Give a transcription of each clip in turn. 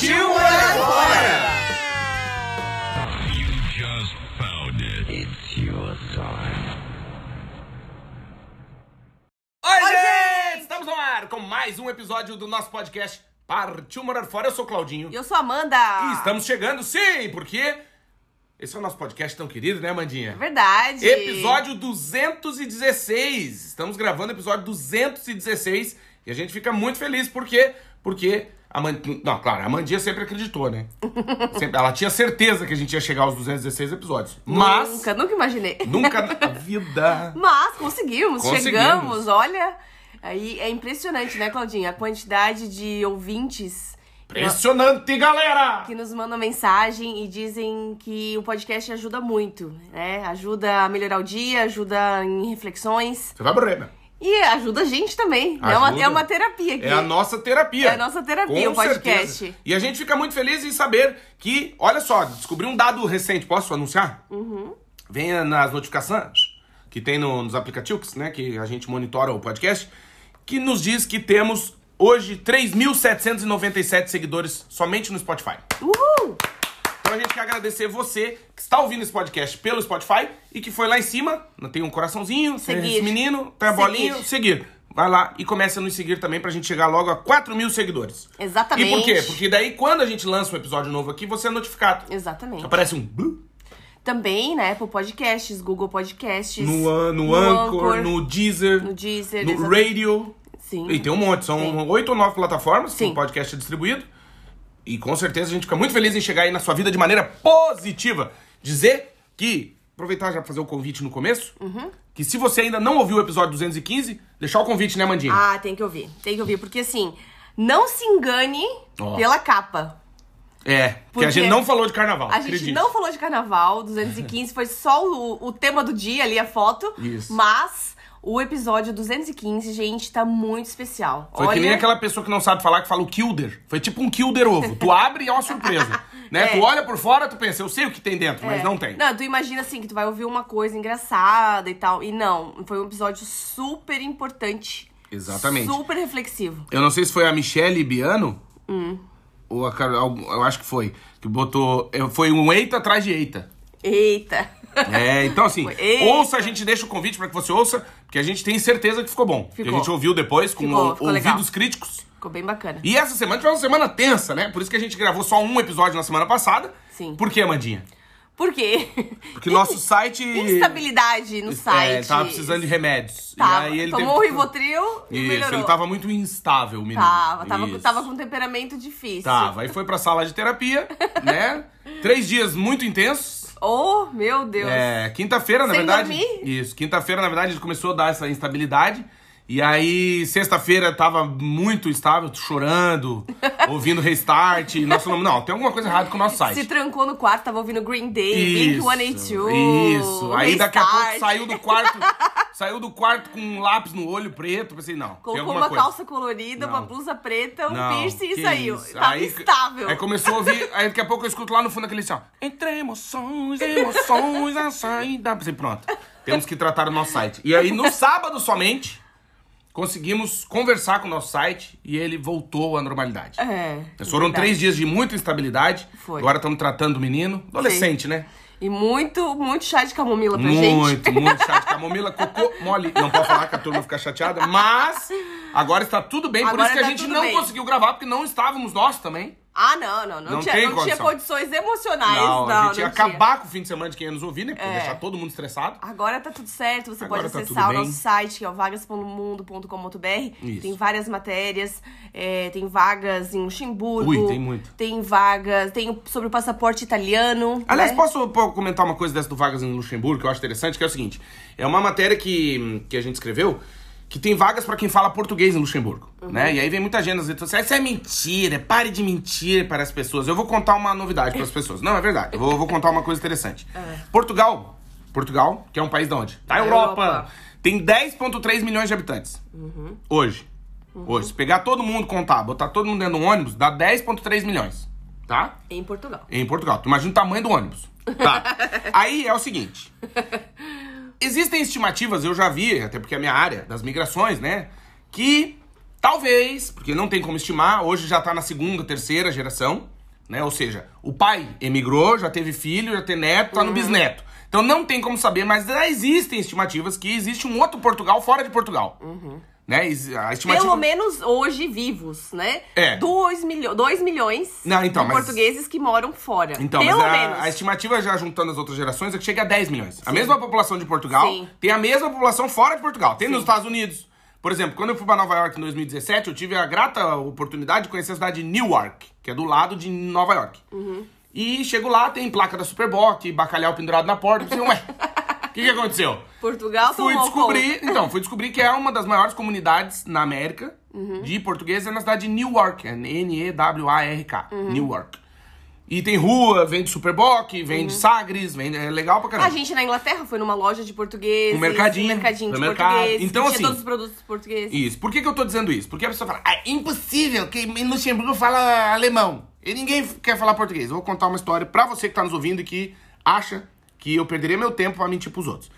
Partiu morar fora! Oi, gente! Estamos no ar com mais um episódio do nosso podcast Partiu Morar Fora. Eu sou o Claudinho. E eu sou a Amanda. E estamos chegando, sim, porque esse é o nosso podcast tão querido, né, Mandinha? Verdade. Episódio 216. Estamos gravando o episódio 216 e a gente fica muito feliz porque porque a Man... não, claro, a Mandinha sempre acreditou, né? Sempre- ela tinha certeza que a gente ia chegar aos 216 episódios. Mas Nunca, nunca imaginei. nunca na vida. Mas conseguimos, Conseguimos. chegamos, olha. Aí é impressionante, né, Claudinha? A quantidade de ouvintes Impressionante, galera! que nos mandam mensagem e dizem que o podcast ajuda muito, né? Ajuda a melhorar o dia, ajuda em reflexões Você vai morrer, né? E ajuda a gente também. É uma, Ajuda. é uma terapia aqui. É a nossa terapia. É a nossa terapia, Com o podcast. certeza. E a gente fica muito feliz em saber que, olha só, descobri um dado recente. Posso anunciar? Uhum. Venha nas notificações que tem no- nos aplicativos, né? Que a gente monitora o podcast. Que nos diz que temos hoje 3.797 seguidores somente no Spotify. Uhul! Quer agradecer você que está ouvindo esse podcast pelo Spotify e que foi lá em cima, tem um coraçãozinho, tem Seguir. esse menino, tem a Seguir. bolinha, seguir. Vai lá e começa a nos seguir também pra gente chegar logo a 4 mil seguidores. Exatamente. E por quê? Porque daí quando a gente lança um episódio novo aqui, você é notificado. Exatamente. Aparece um Também, né, Apple Podcasts, Google Podcasts. no, An- no, Anchor, no Deezer, no Deezer, no exatamente. Radio. Sim. E tem um monte, são oito ou nove plataformas que Sim. o podcast é distribuído. E com certeza a gente fica muito feliz em chegar aí na sua vida de maneira positiva. Dizer que, aproveitar já pra fazer o convite no começo, Uhum. que se você ainda não ouviu o episódio 215, deixar o convite, né, Mandinha? Ah, tem que ouvir. Tem que ouvir, porque assim, não se engane Ó. pela capa. é, porque porque a gente não falou de carnaval, A gente não falou de carnaval, 215 foi só o, o tema do dia ali, a foto. Isso. Mas o episódio 215, gente, tá muito especial. Foi Olha, que nem aquela pessoa que não sabe falar que fala o kilder. Foi tipo um kilder ovo. Tu abre e é uma surpresa. né? É. Tu olha por fora, tu pensa, eu sei o que tem dentro, mas É. não tem. Não, tu imagina assim que tu vai ouvir uma coisa engraçada e tal. E não, foi um episódio super importante. Exatamente. Super reflexivo. Eu não sei se foi a Michelle Biano. Hum. Ou a Carol. Eu acho que foi. Que botou. Foi um eita atrás de eita. Eita. É, então assim, eita. ouça, a gente deixa o convite pra que você ouça, porque a gente tem certeza que ficou bom. Que a Ficou. gente ouviu depois com Ficou, o- ficou ouvidos legal. críticos. Ficou bem bacana. E essa semana foi uma semana tensa, né? Por isso que a gente gravou só um episódio na semana passada. Sim. Por quê, Amandinha? Por quê? Porque nosso site. Instabilidade no site. É, tava precisando de remédios. Tava. E aí ele Tomou o teve... Rivotril e Isso, melhorou. ele tava muito instável, menino. Tava, tava, Isso. tava com um temperamento difícil. Tava, aí foi pra sala de terapia, né? Três dias muito intensos. Oh, meu Deus. É, quinta-feira, na Sem verdade. dormir? Isso, quinta-feira, na verdade, ele começou a dar essa instabilidade. E aí, sexta-feira, tava muito instável, chorando, ouvindo restart. Nosso nome. Não, tem alguma coisa errada com o nosso site. Se trancou no quarto, tava ouvindo Green Day, Isso, Blink-182. Isso. Aí daqui a pouco Restart. saiu do quarto, saiu do quarto com um lápis no olho preto. Pensei, não. Colocou uma coisa. calça colorida, Não. uma blusa preta, um Não, piercing e saiu. isso. Tava aí, estável. Aí começou a ouvir, aí daqui a pouco eu escuto lá no fundo aquele assim, ó. Entre emoções, emoções, a saída. Pensei, pronto. Temos que tratar o nosso site. E aí, no sábado somente, conseguimos conversar com o nosso site e ele voltou à normalidade. É. Foram verdade. três dias de muita instabilidade. Foi. Agora estamos tratando o menino. Adolescente, né? E muito, muito chá de camomila pra gente. Muito, muito chá de camomila, cocô mole. Não pode falar que a turma fica chateada, mas agora está tudo bem. Por Agora isso que a tá gente não bem. conseguiu gravar, porque não estávamos nós também. Ah, não, não. Não, Não tinha, não tinha condição. condições emocionais. Não, Não, a gente ia não tinha. acabar com o fim de semana de quem ia nos ouvir, né? Porque É. deixar todo mundo estressado. Agora tá tudo certo, você Agora pode tá acessar tudo o nosso site, que é o vagas.mundo.com.br. Tem várias matérias, é, tem vagas em Luxemburgo. Ui, tem muito. Tem vagas, tem sobre o passaporte italiano. Aliás, né? posso pô, comentar uma coisa dessa do Vagas em Luxemburgo que eu acho interessante, que é o seguinte: é uma matéria que, que a gente escreveu que tem vagas pra quem fala português em Luxemburgo, né? E aí vem muita gente nas redes sociais, isso é mentira, pare de mentir para as pessoas. Eu vou contar uma novidade para as pessoas. Não, é verdade. Eu vou, vou contar uma coisa interessante. Portugal, Portugal, que é um país de onde? Da Europa. Europa. Tem 10.3 milhões de habitantes. Hoje. Hoje. Se pegar todo mundo, contar, botar todo mundo dentro de um ônibus, dá 10.3 milhões. Tá? Em Portugal. Em Portugal. Tu imagina o tamanho do ônibus. Tá. Aí é o seguinte. Existem estimativas, eu já vi, até porque é a minha área, das migrações, né? Que talvez, porque não tem como estimar, hoje já tá na segunda, terceira geração, né? Ou seja, o pai emigrou, já teve filho, já tem neto, tá no bisneto. Então não tem como saber, mas já existem estimativas que existe um outro Portugal fora de Portugal. Né? A estimativa... Pelo menos hoje vivos, né? É. 2 milho dois milhões Não, então, de mas- portugueses que moram fora. Então, Pelo a, menos. a estimativa já juntando as outras gerações é que chega a 10 milhões. A mesma população de Portugal Sim. tem a mesma população fora de Portugal. Tem nos Estados Unidos. Por exemplo, quando eu fui pra Nova York em 2017, eu tive a grata oportunidade de conhecer a cidade de Newark, que é do lado de Nova York. Uhum. E chego lá, tem placa da Superboc, bacalhau pendurado na porta. Eu pensei, ué, que, que aconteceu? Portugal fui descobrir, então, fui descobrir que é uma das maiores comunidades na América Uhum. de português é na cidade de Newark, é N-E-W-A-R-K, Uhum. Newark. E tem rua, vende Superboc, vende Sagres, vende, é legal pra conta. caramba. A gente na Inglaterra foi numa loja de português. Um mercadinho, Um mercadinho de mercado. português. Então, assim, todos os produtos portugueses. Isso. Por que, que eu tô dizendo isso? Porque a pessoa fala, ah, é impossível que em Luxemburgo fala alemão. E ninguém quer falar português. Eu vou contar uma história pra você que tá nos ouvindo e que acha que eu perderia meu tempo pra mentir pros outros.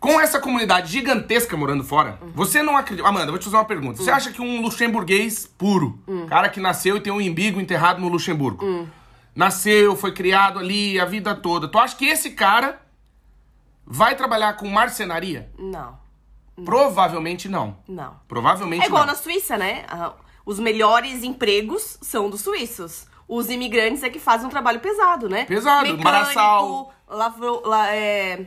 Com essa comunidade gigantesca morando fora, você não acredita. Amanda, vou te fazer uma pergunta. Você acha que um luxemburguês puro, cara que nasceu e tem um umbigo enterrado no Luxemburgo, nasceu, foi criado ali a vida toda, tu acha que esse cara vai trabalhar com marcenaria? Não, Provavelmente não. não. Provavelmente É igual não. na Suíça, né? Ah, Os melhores empregos são dos suíços. Os imigrantes é que fazem um trabalho pesado, né? Pesado, Mecânico, lavro, la, é,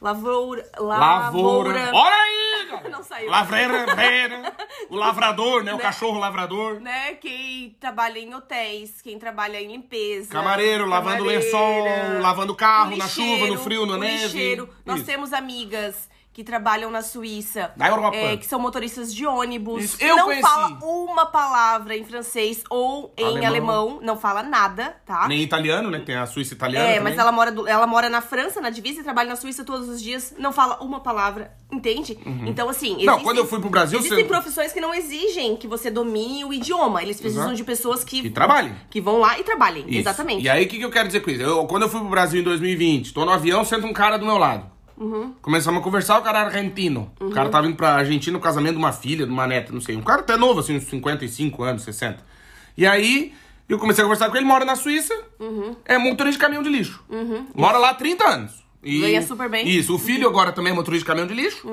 lavoura, Lavoura. Olha aí, cara. Não saiu. Lavreira, breira. O lavrador, né? O cachorro lavrador. Né? Quem trabalha em hotéis, quem trabalha em limpeza. Camareiro, lavando lençol, lavando carro, o na chuva, no frio, na neve. lixeiro. Nós Isso. temos amigas que trabalham na Suíça. Na Europa. é, que são motoristas de ônibus. Isso. Eu não conheci. fala uma palavra em francês ou em Alemão. alemão. Não fala nada, tá? Nem italiano, né? Tem a Suíça italiana É, também. mas ela mora, do- ela mora na França, na divisa, e trabalha na Suíça todos os dias, não fala uma palavra, entende? Então, assim. Uhum. Não, quando eu fui pro Brasil, Existem você- profissões que não exigem que você domine o idioma. Eles precisam Exato. de pessoas que. Que trabalhem. Que vão lá e trabalhem. Isso. Exatamente. E aí, o que, que eu quero dizer com isso? Eu, quando eu fui pro Brasil em 2020, tô no avião, senta um cara do meu lado. Uhum. Começamos a conversar, o cara era argentino. O cara tava indo pra Argentina no casamento de uma filha, de uma neta, não sei. Um cara até novo, assim, uns 55 anos, 60. E aí, eu comecei a conversar com ele, mora na Suíça, é motorista de caminhão de lixo. Mora lá há 30 anos. E, Uhum. Ganha super bem. Uhum. Isso, o filho agora também é motorista de caminhão de lixo.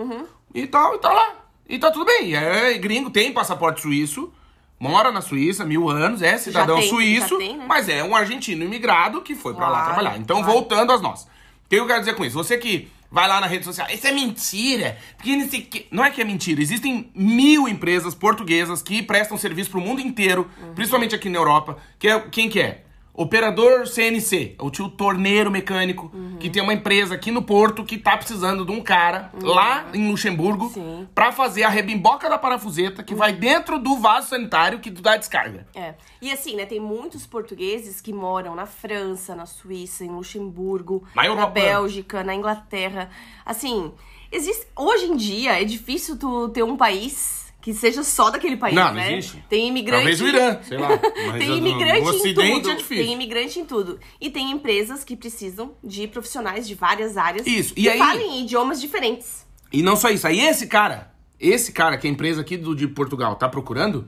E tal, e tá lá. E tá tudo bem. É gringo, tem passaporte suíço. Mora na Suíça, mil anos, é cidadão tem, suíço, tem, né? mas é um argentino imigrado que foi pra lá trabalhar. Então, claro. voltando às nós. O que eu quero dizer com isso? Você que vai lá na rede social, isso é mentira, porque não o é que é mentira, existem mil empresas portuguesas que prestam serviço pro mundo inteiro, Uhum. principalmente aqui na Europa. Que é, quem que é? Operador CNC, o tio torneiro mecânico, Uhum. que tem uma empresa aqui no Porto que tá precisando de um cara lá em Luxemburgo Uhum. Pra fazer a rebimboca da parafuseta que vai dentro do vaso sanitário que tu dá descarga. É. E assim, né, tem muitos portugueses que moram na França, na Suíça, em Luxemburgo, Na na. Bélgica, na Inglaterra. Assim, existe. Hoje em dia é difícil tu ter um país que seja só daquele país, Não, não né? existe. Tem imigrante. Talvez o Irã, sei lá. Mas tem no- imigrante no em Ocidente tudo. é difícil. Tem imigrante em tudo. E tem empresas que precisam de profissionais de várias áreas Isso. E que aí- falem idiomas diferentes. E não só isso, aí esse cara, esse cara que a empresa aqui do, de Portugal tá procurando,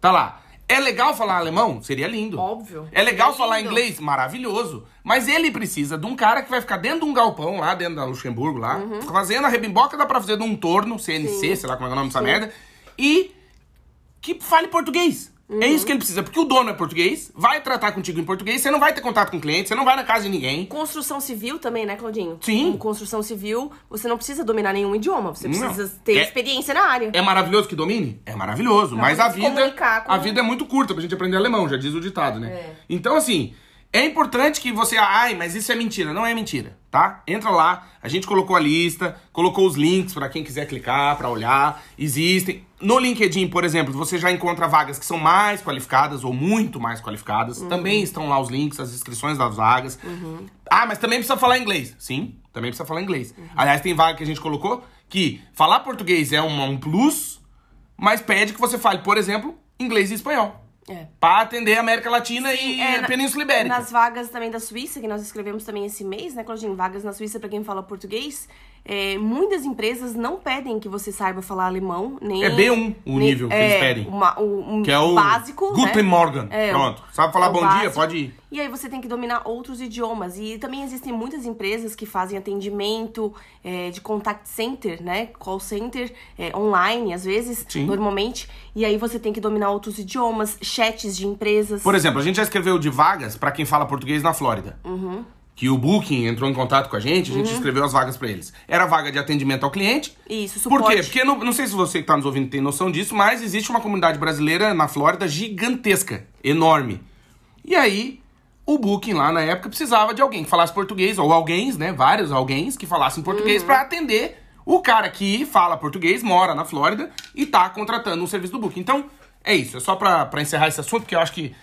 tá lá. É legal falar alemão? Seria lindo. Óbvio. É legal É falar lindo. inglês? Maravilhoso. Mas ele precisa de um cara que vai ficar dentro de um galpão lá, dentro da Luxemburgo lá, Uhum. fazendo a rebimboca da fazer de um torno, CNC, sei lá como é o nome dessa merda, e que fale português. É Uhum. isso que ele precisa, porque o dono é português, vai tratar contigo em português, você não vai ter contato com o cliente, você não vai na casa de ninguém. Construção civil também, né, Claudinho? Sim. Com construção civil, você não precisa dominar nenhum idioma, você Não. precisa ter É- experiência na área. É maravilhoso que domine? É maravilhoso. mas poder a vida, a vida é muito curta pra gente aprender alemão, já diz o ditado, né? É. Então, assim, É importante que você. Ai, mas isso é mentira. Não é mentira, tá? Entra lá, a gente colocou a lista, colocou os links para quem quiser clicar, para olhar. Existem. No LinkedIn, por exemplo, você já encontra vagas que são mais qualificadas ou muito mais qualificadas. Uhum. Também estão lá os links, as inscrições das vagas. Uhum. Ah, mas também precisa falar inglês. Sim, também precisa falar inglês. Uhum. Aliás, tem vaga que a gente colocou que falar português é um, um plus, mas pede que você fale, por exemplo, inglês e espanhol. É. Para atender a América Latina Sim, e é, a Península Ibérica. Nas vagas também da Suíça, que nós escrevemos também esse mês, né, Claudinho? Vagas na Suíça para quem fala português. É, muitas empresas não pedem que você saiba falar alemão, nem. É B1 o nem, nível que eles é, pedem. Uma, um, que é o básico. Guten né? Morgen. É, Pronto. Sabe falar bom básico. dia? Pode ir. E aí você tem que dominar outros idiomas. E também existem muitas empresas que fazem atendimento é, de contact center, né? Call center é, online, às vezes, Sim. normalmente. E aí você tem que dominar outros idiomas, chats de empresas. Por exemplo, a gente já escreveu de vagas para quem fala português na Flórida. Uhum que o Booking entrou em contato com a gente, a gente uhum. escreveu as vagas para eles. Era vaga de atendimento ao cliente. Isso, suporte. Por quê? Porque não, não sei se você que está nos ouvindo tem noção disso, mas existe uma comunidade brasileira na Flórida gigantesca, enorme. E aí, o Booking lá na época precisava de alguém que falasse português, ou alguém, né? Vários alguém que falassem português uhum. para atender o cara que fala português, mora na Flórida e tá contratando um serviço do Booking. Então, é isso. É só para encerrar esse assunto, porque eu acho que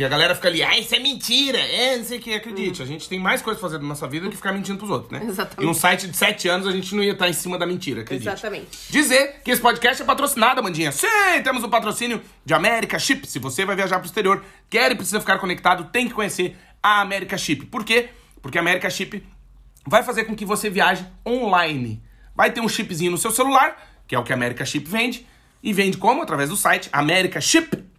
que a galera fica ali, ah, isso é mentira, é, não sei o que, acredite. Hum. A gente tem mais coisa pra fazer na nossa vida do que ficar mentindo pros outros, né? Exatamente. E um site de 7 anos a gente não ia estar em cima da mentira, acredite. Exatamente. Dizer que esse podcast é patrocinado, Amandinha. Sim, temos o um patrocínio de América Chip. Se você vai viajar pro exterior, quer e precisa ficar conectado, tem que conhecer a América Chip. Por quê? Porque a América Chip vai fazer com que você viaje online. Vai ter um chipzinho no seu celular, que é o que a América Chip vende, e vende como? Através do site americaship.com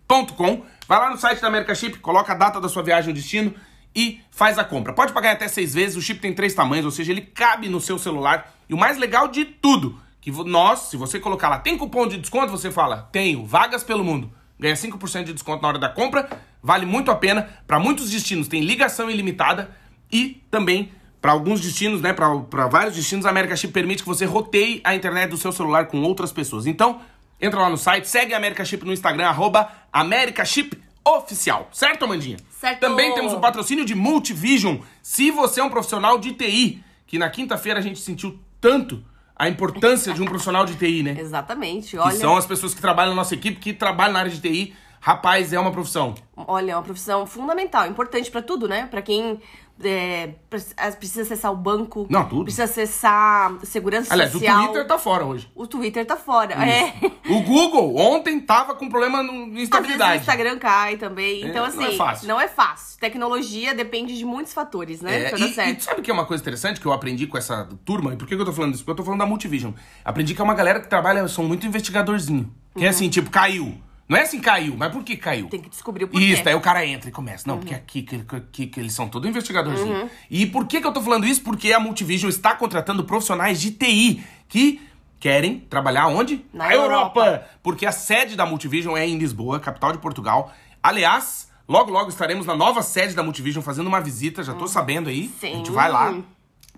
Vai lá no site da America Chip, coloca a data da sua viagem, o destino e faz a compra. Pode pagar até seis vezes, o chip tem três tamanhos, ou seja, ele cabe no seu celular. E o mais legal de tudo, que nós, se você colocar lá, tem cupom de desconto, você fala, tenho, vagas pelo mundo. Ganha 5% de desconto na hora da compra, vale muito a pena. Para muitos destinos tem ligação ilimitada e também para alguns destinos, né, para vários destinos, a América Chip permite que você roteie a internet do seu celular com outras pessoas. Então, Entra lá no site, segue a America Chip no Instagram, arroba America Chip Oficial. Certo, Amandinha? Certo. Também temos o patrocínio de Multivision. Se você é um profissional de TI, que na quinta-feira a gente sentiu tanto a importância de um profissional de TI, né? Exatamente. Olha... Que são as pessoas que trabalham na nossa equipe, que trabalham na área de TI. Rapaz, é uma profissão. Olha, é uma profissão fundamental, importante para tudo, né? Para quem é, precisa acessar o banco. Não, tudo. Precisa acessar segurança Aliás, social. o Twitter tá fora hoje. O Twitter tá fora, é. O Google ontem tava com problema no instabilidade. O Instagram cai também. É, então, assim, não é, fácil. não é fácil. Tecnologia depende de muitos fatores, né? É, e, e sabe que é uma coisa interessante que eu aprendi com essa turma? E por que, que eu tô falando isso? Porque eu tô falando da Multivision. Aprendi que é uma galera que trabalha, são muito investigadorzinho. Que é uhum. é assim, tipo, caiu. Não é assim caiu, mas por que caiu? Tem que descobrir o porquê. Isso, aí o cara entra e começa. Não, uhum. porque aqui que, que, que, eles são todos investigadorzinhos. Uhum. E por que, que eu tô falando isso? Porque a Multivision está contratando profissionais de TI que querem trabalhar onde? Na Europa. Europa. Porque a sede da Multivision é em Lisboa, capital de Portugal. Aliás, logo logo estaremos na nova sede da Multivision fazendo uma visita, já tô uhum. sabendo aí. Sim. A gente vai lá.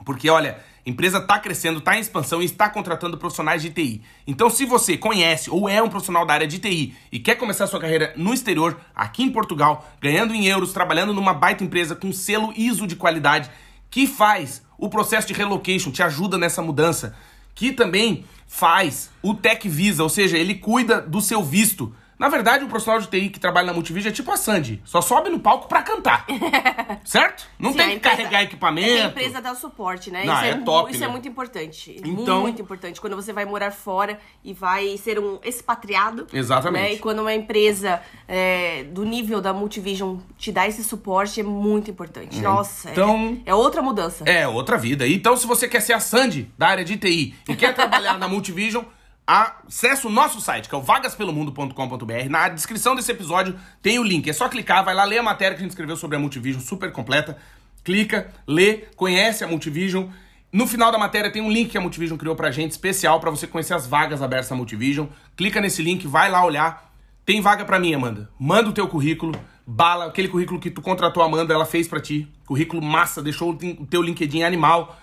Porque, olha, empresa está crescendo, está em expansão e está contratando profissionais de TI. Então, se você conhece ou é um profissional da área de TI e quer começar sua carreira no exterior, aqui em Portugal, ganhando em euros, trabalhando numa baita empresa com selo ISO de qualidade, que faz o processo de relocation, te ajuda nessa mudança, que também faz o Tech Visa, ou seja, ele cuida do seu visto na verdade, um profissional de TI que trabalha na Multivídeo é tipo a Sandy. Só sobe no palco pra cantar. certo? Não Sim, tem que empresa, carregar equipamento. É a empresa dá o suporte, né? Não, isso é, é top, Isso né? é muito importante. Então, muito importante. Quando você vai morar fora e vai ser um expatriado. Exatamente. Né? E quando uma empresa é, do nível da Multivision te dá esse suporte, é muito importante. É. Nossa, então, é, é outra mudança. É, outra vida. Então, se você quer ser a Sandy da área de TI e quer trabalhar na Multivision acesse o nosso site, que é o vagaspelomundo.com.br. Na descrição desse episódio tem o link. É só clicar, vai lá ler a matéria que a gente escreveu sobre a Multivision, super completa. Clica, lê, conhece a Multivision. No final da matéria tem um link que a Multivision criou pra gente, especial para você conhecer as vagas abertas da Multivision. Clica nesse link, vai lá olhar. Tem vaga para mim, Amanda. Manda o teu currículo, bala, aquele currículo que tu contratou a Amanda, ela fez para ti. Currículo massa, deixou o teu LinkedIn animal.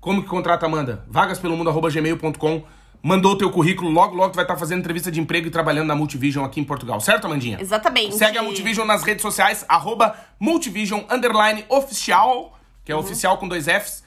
Como que contrata a Amanda? vagaspelomundo.gmail.com mandou o teu currículo, logo, logo tu vai estar fazendo entrevista de emprego e trabalhando na Multivision aqui em Portugal, certo, Amandinha? Exatamente. Segue a Multivision nas redes sociais, arroba Multivision underline oficial, que é Uhum. oficial com dois Fs.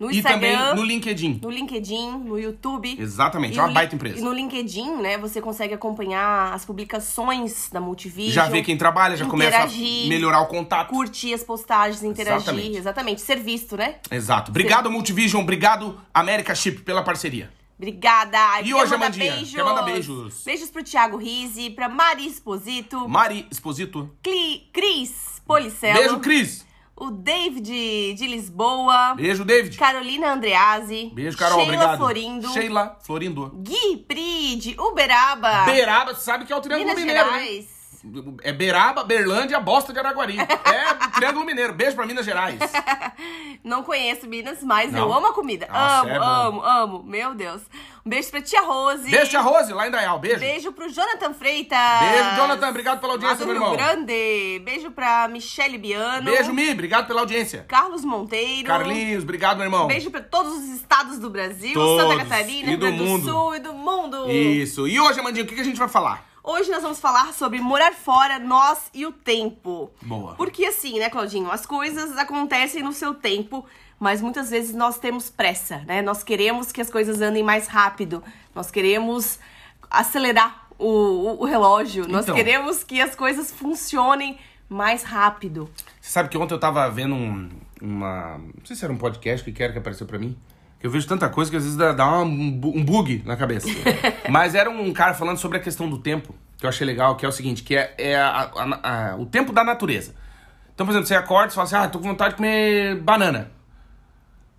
No e Instagram, também no LinkedIn. no LinkedIn, no YouTube. Exatamente, é uma baita empresa. E no LinkedIn, né, você consegue acompanhar as publicações da Multivision. Já vê quem trabalha, já começa a melhorar o contato. Curtir as postagens, interagir. Exatamente. Exatamente. Ser visto, né? Exato. Obrigado, Multivision. Obrigado, América Chip, pela parceria. Obrigada. E quer hoje, Amandinha? beijos. Quer mandar beijos? Beijos pro Thiago Rizzi, pra Mari Esposito, Mari Exposito. Cli- Cris Policelo. Beijo, Cris. O David de Lisboa. Beijo, David. Carolina Andreazzi. Beijo, Carol. Sheila obrigado. Florindo. Sheila Florindo. Gui Pride, Uberaba. Você sabe que é o Triângulo Minas Mineiro, né? É Beiraba, Berlândia, Bosta de Araguari. É Triângulo Mineiro. Beijo pra Minas Gerais. Não conheço Minas, mas Não? eu amo a comida. Nossa, amo, é amo, amo. Meu Deus. Um beijo pra tia Rose. Beijo, tia Rose, lá em Dayal. Beijo. Beijo pro Jonathan Freitas. Beijo, Jonathan. Obrigado pela audiência, meu irmão. Grande. Beijo pra Michele Biano. Beijo, Mi. Obrigado pela audiência. Carlos Monteiro. Carlinhos, obrigado, meu irmão. Beijo pra todos os estados do Brasil, Todos. Santa Catarina, E Rio do Grande do. Sul e do mundo. Isso. E hoje, Amandinha, o que a gente vai falar? Hoje nós vamos falar sobre morar fora, nós e o tempo. Boa. Porque assim, né, Claudinho? As coisas acontecem no seu tempo, mas muitas vezes nós temos pressa, né? Nós queremos que as coisas andem mais rápido. Nós queremos acelerar o, o- o relógio. Nós Então. queremos que as coisas funcionem mais rápido. Você sabe que ontem eu tava vendo um, uma. Não sei se era um podcast que quer que apareceu pra mim. Eu vejo tanta coisa que às vezes dá, dá um, um bug na cabeça. Mas era um cara falando sobre a questão do tempo, que eu achei legal, que é o seguinte, que é, é a- a- a- o tempo da natureza. Então, por exemplo, você acorda e fala assim, ah, tô com vontade de comer banana.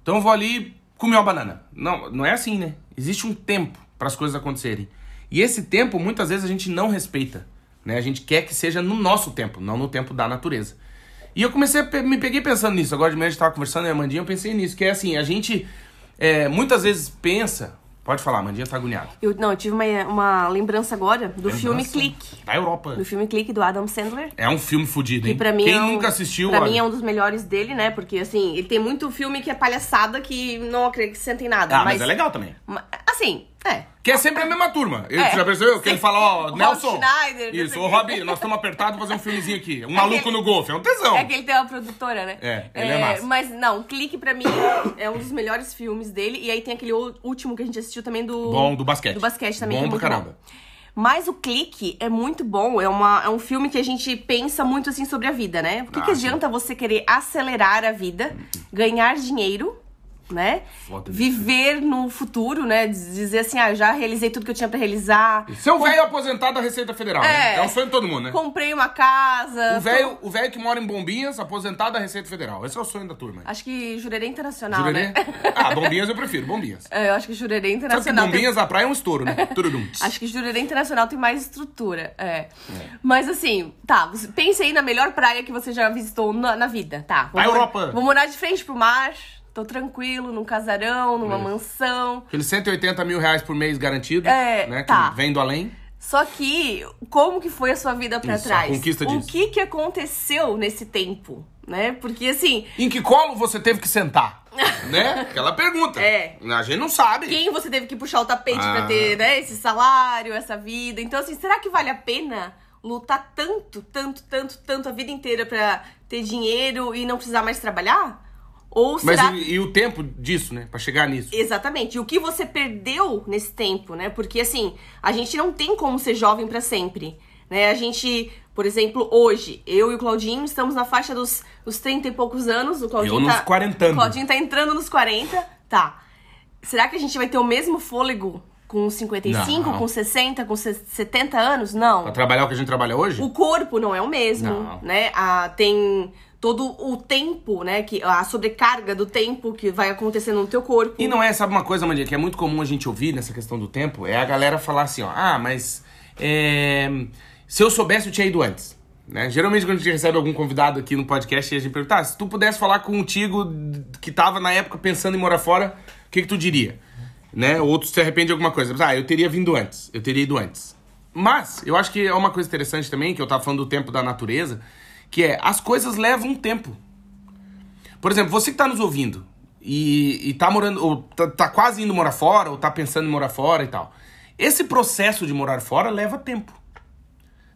Então eu vou ali comer uma banana. Não, não é assim, né? Existe um tempo para as coisas acontecerem. E esse tempo, muitas vezes, a gente não respeita. Né? A gente quer que seja no nosso tempo, não no tempo da natureza. E eu comecei me peguei pensando nisso. Agora de manhã a gente tava conversando e a Amandinha, eu pensei nisso. Que é assim, a gente é, muitas vezes pensa... Pode falar, a Amandinha tá agoniada. Eu, não, eu tive uma, uma lembrança agora do filme Lembrança Clique. Da Europa. Do filme Clique do Adam Sandler. É um filme fudido, hein? Que pra mim Quem é um, nunca assistiu, Pra olha, mim é um dos melhores dele, né? Porque assim, ele tem muito filme que é palhaçada que não acrescenta em nada. Ah, mas é legal também. Assim, é. Que é sempre a mesma turma. Ele, É. Já percebeu? Que ele fala, ó, O Nelson. Schneider, Isso, ô o quê. Rob, nós estamos apertados fazer um filmezinho aqui. Um maluco Aquele- no golfe. É um tesão. É que ele tem uma produtora, né? É, ele é massa. Mas não, Clique pra mim é um dos melhores filmes dele. E aí tem aquele último que a gente assistiu também do. Bom, do basquete. Do basquete também. Bom é pra caramba. Mas o Clique é muito bom. É, uma, é um filme que a gente pensa muito assim sobre a vida, né? O que, Ah, que adianta você querer acelerar a vida, ganhar dinheiro, né? Foda isso. Viver no futuro, né? Diz- Dizer assim, ah, já realizei tudo que eu tinha pra realizar. Você é um velho aposentado da Receita Federal, né? É. É um sonho de todo mundo, né? Comprei uma casa. O velho, o velho que mora em Bombinhas, aposentado da Receita Federal. Esse é o sonho da turma. Acho que Jurerê Internacional, Jurerê? né? Ah, Bombinhas eu prefiro, Bombinhas. É, eu acho que Jurerê Sabe que Internacional. tem- Bombinhas, a praia é um estouro, né? Acho que Jurerê Internacional tem mais estrutura, é. Mas assim, tá, pense aí na melhor praia que você já visitou na, na vida, tá? Mor- Europa. Vou morar de frente pro mar, tô tranquilo, num casarão, numa É. mansão. Aqueles 180 mil reais por mês garantido, É, né? tá. Que vem do além. Só que, como que foi a sua vida pra Isso, a trás? conquista o disso. que que aconteceu nesse tempo, né? Porque assim, Em que colo você teve que sentar? né? Aquela pergunta. É. A gente não sabe. quem você teve que puxar o tapete pra Ah. ter, né, esse salário, essa vida. Então, assim, será que vale a pena lutar tanto, tanto, tanto, tanto a vida inteira pra ter dinheiro e não precisar mais trabalhar? Ou Mas será e, e o tempo disso, né? Pra chegar nisso. Exatamente. E o que você perdeu nesse tempo, né? Porque assim, a gente não tem como ser jovem pra sempre, né? A gente, por exemplo, hoje, eu e o Claudinho estamos na faixa dos, dos 30 e poucos anos. O Claudinho Eu nos tá, 40 O Claudinho tá entrando nos 40. Tá. Será que a gente vai ter o mesmo fôlego com 55, Não. com 60, com se- 70 anos? Não. Pra trabalhar o que a gente trabalha hoje? O corpo não é o mesmo, Não. né? Ah, tem todo o tempo, né? Que, a sobrecarga do tempo que vai acontecendo no teu corpo. E não é, sabe uma coisa, Mandinha, que é muito comum a gente ouvir nessa questão do tempo? É a galera falar assim, ó, ah, mas é, se eu soubesse eu tinha ido antes. Né? Geralmente quando a gente recebe algum convidado aqui no podcast a gente pergunta, ah, se tu pudesse falar contigo que tava na época pensando em morar fora, o que que tu diria? Né? Ou tu se arrepende de alguma coisa. Ah, eu teria vindo antes, eu teria ido antes. Mas, eu acho que é uma coisa interessante também, que eu tava falando do tempo da natureza, que é, as coisas levam um tempo. Por exemplo, você que tá nos ouvindo e, e tá morando, ou tá, tá quase indo morar fora, ou tá pensando em morar fora e tal. Esse processo de morar fora leva tempo.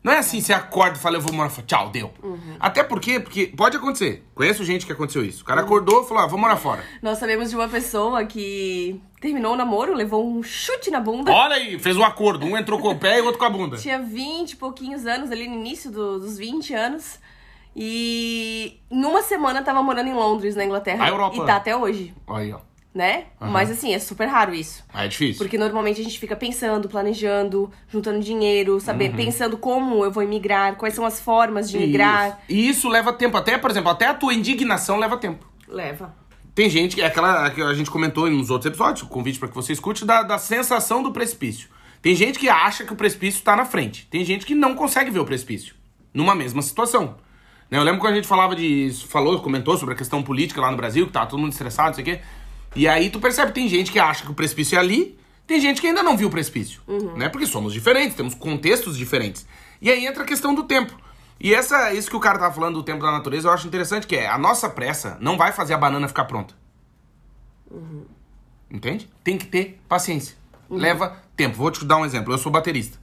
Não é assim, você acorda e fala, eu vou morar fora. Tchau, deu. Uhum. Até porque, porque pode acontecer. Conheço gente que aconteceu isso. O cara uhum. acordou e falou, ah, vou morar fora. Nós sabemos de uma pessoa que terminou o namoro, levou um chute na bunda. Olha aí, fez um acordo. Um entrou com o pé e o outro com a bunda. Tinha 20 e pouquinhos anos, ali no início do, dos 20 anos. E numa semana tava morando em Londres, na Inglaterra. A Europa. E tá até hoje. Aí, ó né? Uhum. Mas assim, é super raro isso. Ah, é difícil. Porque normalmente a gente fica pensando, planejando, juntando dinheiro, saber, uhum. pensando como eu vou emigrar, quais são as formas de emigrar. E isso leva tempo, até, por exemplo, até a tua indignação leva tempo. Leva. Tem gente que é aquela que a gente comentou nos outros episódios, o convite para que você escute, da, da sensação do precipício. Tem gente que acha que o precipício tá na frente. Tem gente que não consegue ver o precipício. Numa mesma situação. Né, eu lembro quando a gente falava de. falou, comentou sobre a questão política lá no Brasil, que tá todo mundo estressado, não sei o quê. E aí tu percebe, tem gente que acha que o precipício é ali, tem gente que ainda não viu o precipício, uhum. né? Porque somos diferentes, temos contextos diferentes. E aí entra a questão do tempo. E essa, isso que o cara tá falando do tempo da natureza, eu acho interessante, que é a nossa pressa não vai fazer a banana ficar pronta. Uhum. Entende? Tem que ter paciência. Uhum. Leva tempo. Vou te dar um exemplo. Eu sou baterista.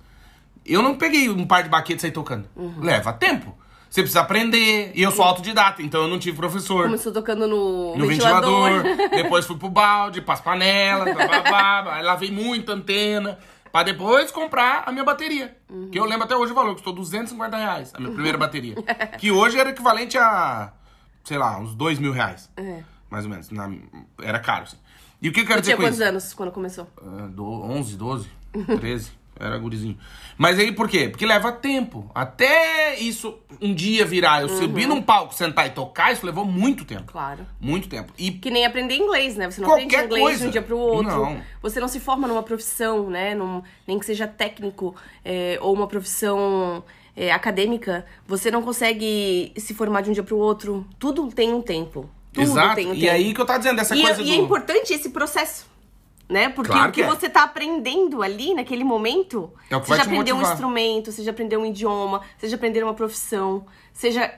Eu não peguei um par de baquetes e saí tocando. Uhum. Leva tempo. Você precisa aprender. E eu sou autodidata, então eu não tive professor. Começou tocando no, no ventilador. ventilador depois fui pro balde, pras panelas, babá, aí lavei muita antena. Pra depois comprar a minha bateria. Uhum. Que eu lembro até hoje o valor, custou 250 reais a minha primeira bateria. que hoje era equivalente a, sei lá, uns 2 mil reais. É. Mais ou menos. Na, era caro, assim. E o que eu quero dizer com isso? tinha quantos anos quando começou? Uh, do, 11, 12, 13. Era gurizinho. Mas aí por quê? Porque leva tempo. Até isso um dia virar, eu uhum. subir num palco, sentar e tocar, isso levou muito tempo. Claro. Muito tempo. E que nem aprender inglês, né? Você não aprende inglês coisa. de um dia pro outro. Não. Você não se forma numa profissão, né? Num, nem que seja técnico é, ou uma profissão é, acadêmica. Você não consegue se formar de um dia pro outro. Tudo tem um tempo. Tudo Exato. tem um e tempo. aí que eu tava dizendo, essa e, coisa e do... é importante esse processo né? Porque claro o que, que é. você tá aprendendo ali naquele momento, é seja vai aprender um instrumento, seja aprender um idioma, seja aprender uma profissão, seja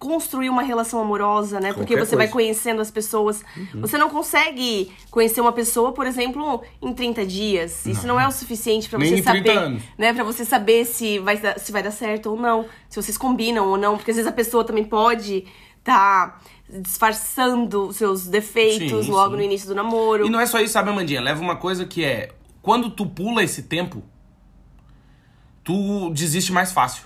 construir uma relação amorosa, né? Qualquer Porque você coisa. vai conhecendo as pessoas. Uhum. Você não consegue conhecer uma pessoa, por exemplo, em 30 dias. Não. Isso não é o suficiente para você saber, anos. né, para você saber se vai se vai dar certo ou não, se vocês combinam ou não, porque às vezes a pessoa também pode tá disfarçando seus defeitos sim, logo sim. no início do namoro. E não é só isso, sabe, Amandinha? Leva uma coisa que é. Quando tu pula esse tempo, tu desiste mais fácil.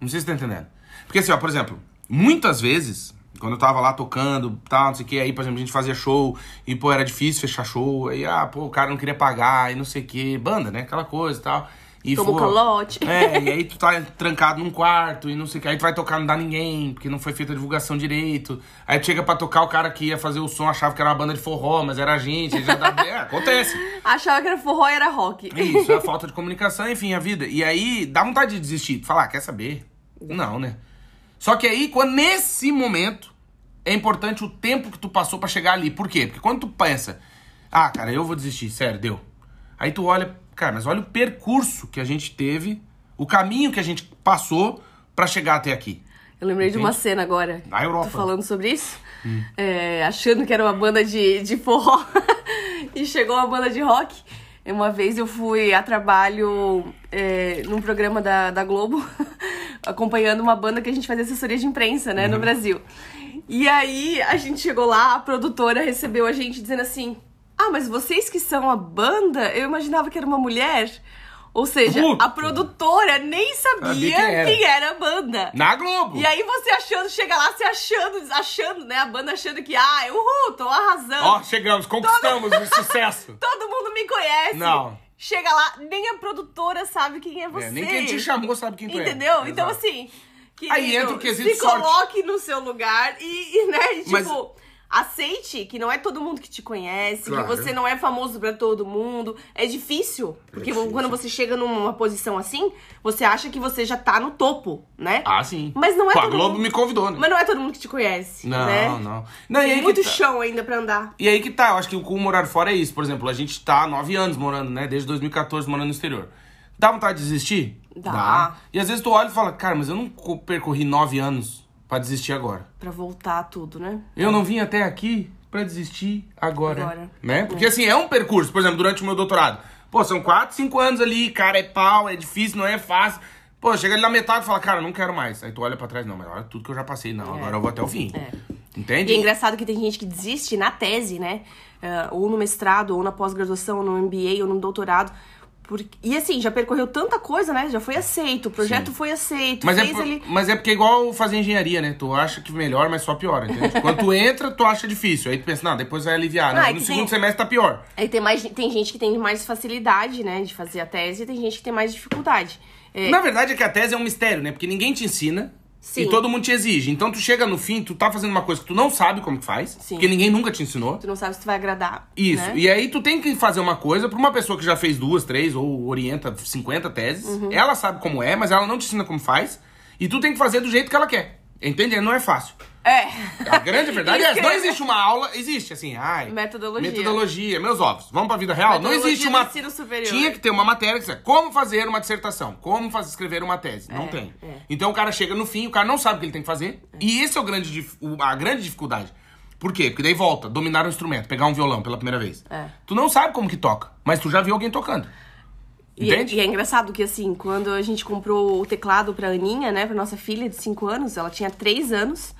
Não sei se você tá entendendo. Porque assim, ó, por exemplo, muitas vezes, quando eu tava lá tocando, tal, não sei o que, aí, por exemplo, a gente fazia show e, pô, era difícil fechar show, aí, ah, pô, o cara não queria pagar e não sei o que, banda, né? Aquela coisa e tal. E Tomou for, calote. É, e aí tu tá trancado num quarto e não sei o que. Aí tu vai tocar, não dá ninguém, porque não foi feita a divulgação direito. Aí tu chega pra tocar, o cara que ia fazer o som achava que era uma banda de forró, mas era a gente. Já dá... é, acontece. Achava que era forró e era rock. Isso, é a falta de comunicação, enfim, a vida. E aí dá vontade de desistir. Falar, ah, quer saber? Não, né? Só que aí, quando nesse momento, é importante o tempo que tu passou para chegar ali. Por quê? Porque quando tu pensa, ah, cara, eu vou desistir, sério, deu. Aí tu olha Cara, mas olha o percurso que a gente teve, o caminho que a gente passou para chegar até aqui. Eu lembrei Entende? de uma cena agora. Na Europa. Tô falando sobre isso. Hum. É, achando que era uma banda de, de forró. e chegou uma banda de rock. Uma vez eu fui a trabalho é, num programa da, da Globo, acompanhando uma banda que a gente fazia assessoria de imprensa, né, uhum. no Brasil. E aí a gente chegou lá, a produtora recebeu a gente dizendo assim: ah, mas vocês que são a banda, eu imaginava que era uma mulher. Ou seja, Puta. a produtora nem sabia, sabia quem, era. quem, era. a banda. Na Globo. E aí você achando, chega lá, se achando, achando, né? A banda achando que, ah, uhul, tô arrasando. Ó, chegamos, conquistamos Todo... o sucesso. Todo mundo me conhece. Não. Chega lá, nem a produtora sabe quem é você. É, nem quem te chamou sabe quem tu Entendeu? é. Entendeu? Então, assim. Querido, aí entra o quesito Se coloque no seu lugar e, e né, tipo. Mas aceite que não é todo mundo que te conhece, claro. que você não é famoso para todo mundo. É difícil, porque é difícil. quando você chega numa posição assim, você acha que você já tá no topo, né? Ah, sim. Mas não é Pô, todo a Globo mundo... me convidou, né? Mas não é todo mundo que te conhece, não, né? Não, não. Tem muito tá... chão ainda para andar. E aí que tá, eu acho que o morar fora é isso. Por exemplo, a gente tá há nove anos morando, né? Desde 2014 morando no exterior. Dá vontade de desistir? Dá. Dá. E às vezes tu olha e fala, cara, mas eu não percorri nove anos para desistir agora. Para voltar tudo, né? Eu não vim até aqui para desistir agora, agora. né? Porque é. assim, é um percurso, por exemplo, durante o meu doutorado. Pô, são quatro, cinco anos ali, cara, é pau, é difícil, não é fácil. Pô, chega ali na metade e fala, cara, não quero mais. Aí tu olha pra trás, não, mas olha tudo que eu já passei. Não, é. agora eu vou até o fim. É. Entende? E é engraçado que tem gente que desiste na tese, né? Uh, ou no mestrado, ou na pós-graduação, ou no MBA, ou no doutorado. Porque... E assim, já percorreu tanta coisa, né? Já foi aceito, o projeto Sim. foi aceito. Mas é, por... ali... mas é porque é igual fazer engenharia, né? Tu acha que melhor, mas só piora, entende? Quando tu entra, tu acha difícil. Aí tu pensa, não, depois vai aliviar. Ah, no segundo tem... semestre tá pior. Aí tem, mais, tem gente que tem mais facilidade, né? De fazer a tese, e tem gente que tem mais dificuldade. É... Na verdade é que a tese é um mistério, né? Porque ninguém te ensina. Sim. E todo mundo te exige. Então tu chega no fim, tu tá fazendo uma coisa que tu não sabe como que faz, Sim. porque ninguém nunca te ensinou. Tu não sabe se tu vai agradar. Isso. Né? E aí tu tem que fazer uma coisa pra uma pessoa que já fez duas, três ou orienta 50 teses. Uhum. Ela sabe como é, mas ela não te ensina como faz. E tu tem que fazer do jeito que ela quer. Entende? Não é fácil. É. A grande verdade é, não existe uma aula, existe assim, ai. Metodologia. Metodologia, meus ovos. Vamos pra vida real? Não existe uma. Tinha que ter uma matéria que diz como fazer uma dissertação, como fazer, escrever uma tese. É, não tem. É. Então o cara chega no fim, o cara não sabe o que ele tem que fazer. É. E esse é o grande, a grande dificuldade. Por quê? Porque daí volta, dominar o instrumento, pegar um violão pela primeira vez. É. Tu não sabe como que toca, mas tu já viu alguém tocando. E é, e é, engraçado que, assim, quando a gente comprou o teclado pra Aninha, né, pra nossa filha de 5 anos, ela tinha 3 anos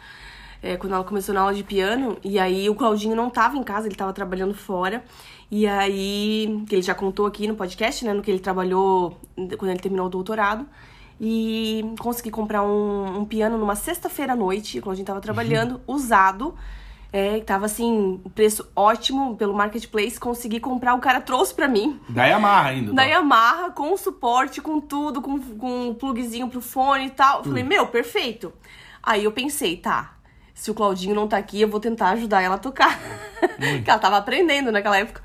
é, quando ela começou na aula de piano. E aí o Claudinho não tava em casa, ele tava trabalhando fora. E aí, que ele já contou aqui no podcast, né? No que ele trabalhou quando ele terminou o doutorado. E consegui comprar um, um piano numa sexta-feira à noite, o Claudinho tava trabalhando, uhum. usado. É, tava assim, preço ótimo pelo marketplace, consegui comprar, o cara trouxe pra mim. Da Yamaha ainda. Da tá? Yamaha, com suporte, com tudo, com, com um plugzinho pro fone e tal. Falei, meu, perfeito. Aí eu pensei, tá, se o Claudinho não tá aqui, eu vou tentar ajudar ela a tocar. Hum. que ela tava aprendendo naquela época.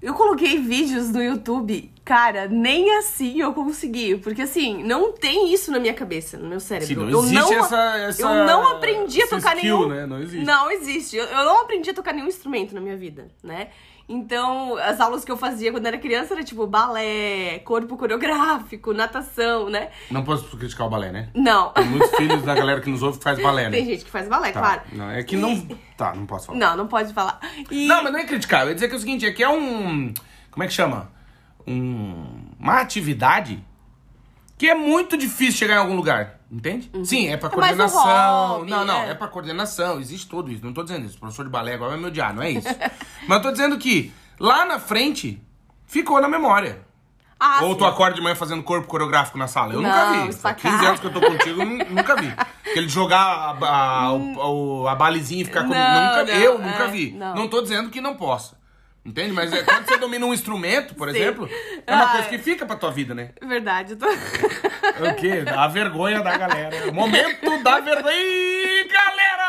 Eu coloquei vídeos no YouTube, cara, nem assim eu consegui. Porque assim, não tem isso na minha cabeça, no meu cérebro. Sim, não eu existe não, essa, essa, Eu não aprendi a tocar skill, nenhum. Né? Não existe. Não existe. Eu, eu não aprendi a tocar nenhum instrumento na minha vida, né? Então, as aulas que eu fazia quando era criança era tipo balé, corpo coreográfico, natação, né? Não posso criticar o balé, né? Não. Tem muitos filhos da galera que nos ouve que faz balé, né? Tem gente que faz balé, tá. claro. Não, é que e... não. Tá, não posso falar. Não, não pode falar. E... Não, mas não é criticar. Eu ia dizer que é o seguinte: é que é um. Como é que chama? Um... Uma atividade que é muito difícil chegar em algum lugar. Entende? Uhum. Sim, é pra é coordenação. Hobby, não, não, é. é pra coordenação. Existe tudo isso. Não tô dizendo isso. O professor de balé agora vai me odiar, não é isso. Mas eu tô dizendo que lá na frente ficou na memória. Ah, Ou sim. tu acorda de manhã fazendo corpo coreográfico na sala. Eu não, nunca vi. Espacar. 15 anos que eu tô contigo, nunca vi. Aquele jogar a, a, a, a balizinha e ficar com. Nunca, não, eu nunca é, vi. Não. não tô dizendo que não possa. Entende? Mas é, quando você domina um instrumento, por Sim. exemplo, é uma ah, coisa que fica pra tua vida, né? Verdade. Tô... O quê? A vergonha da galera. Momento da vergonha, galera!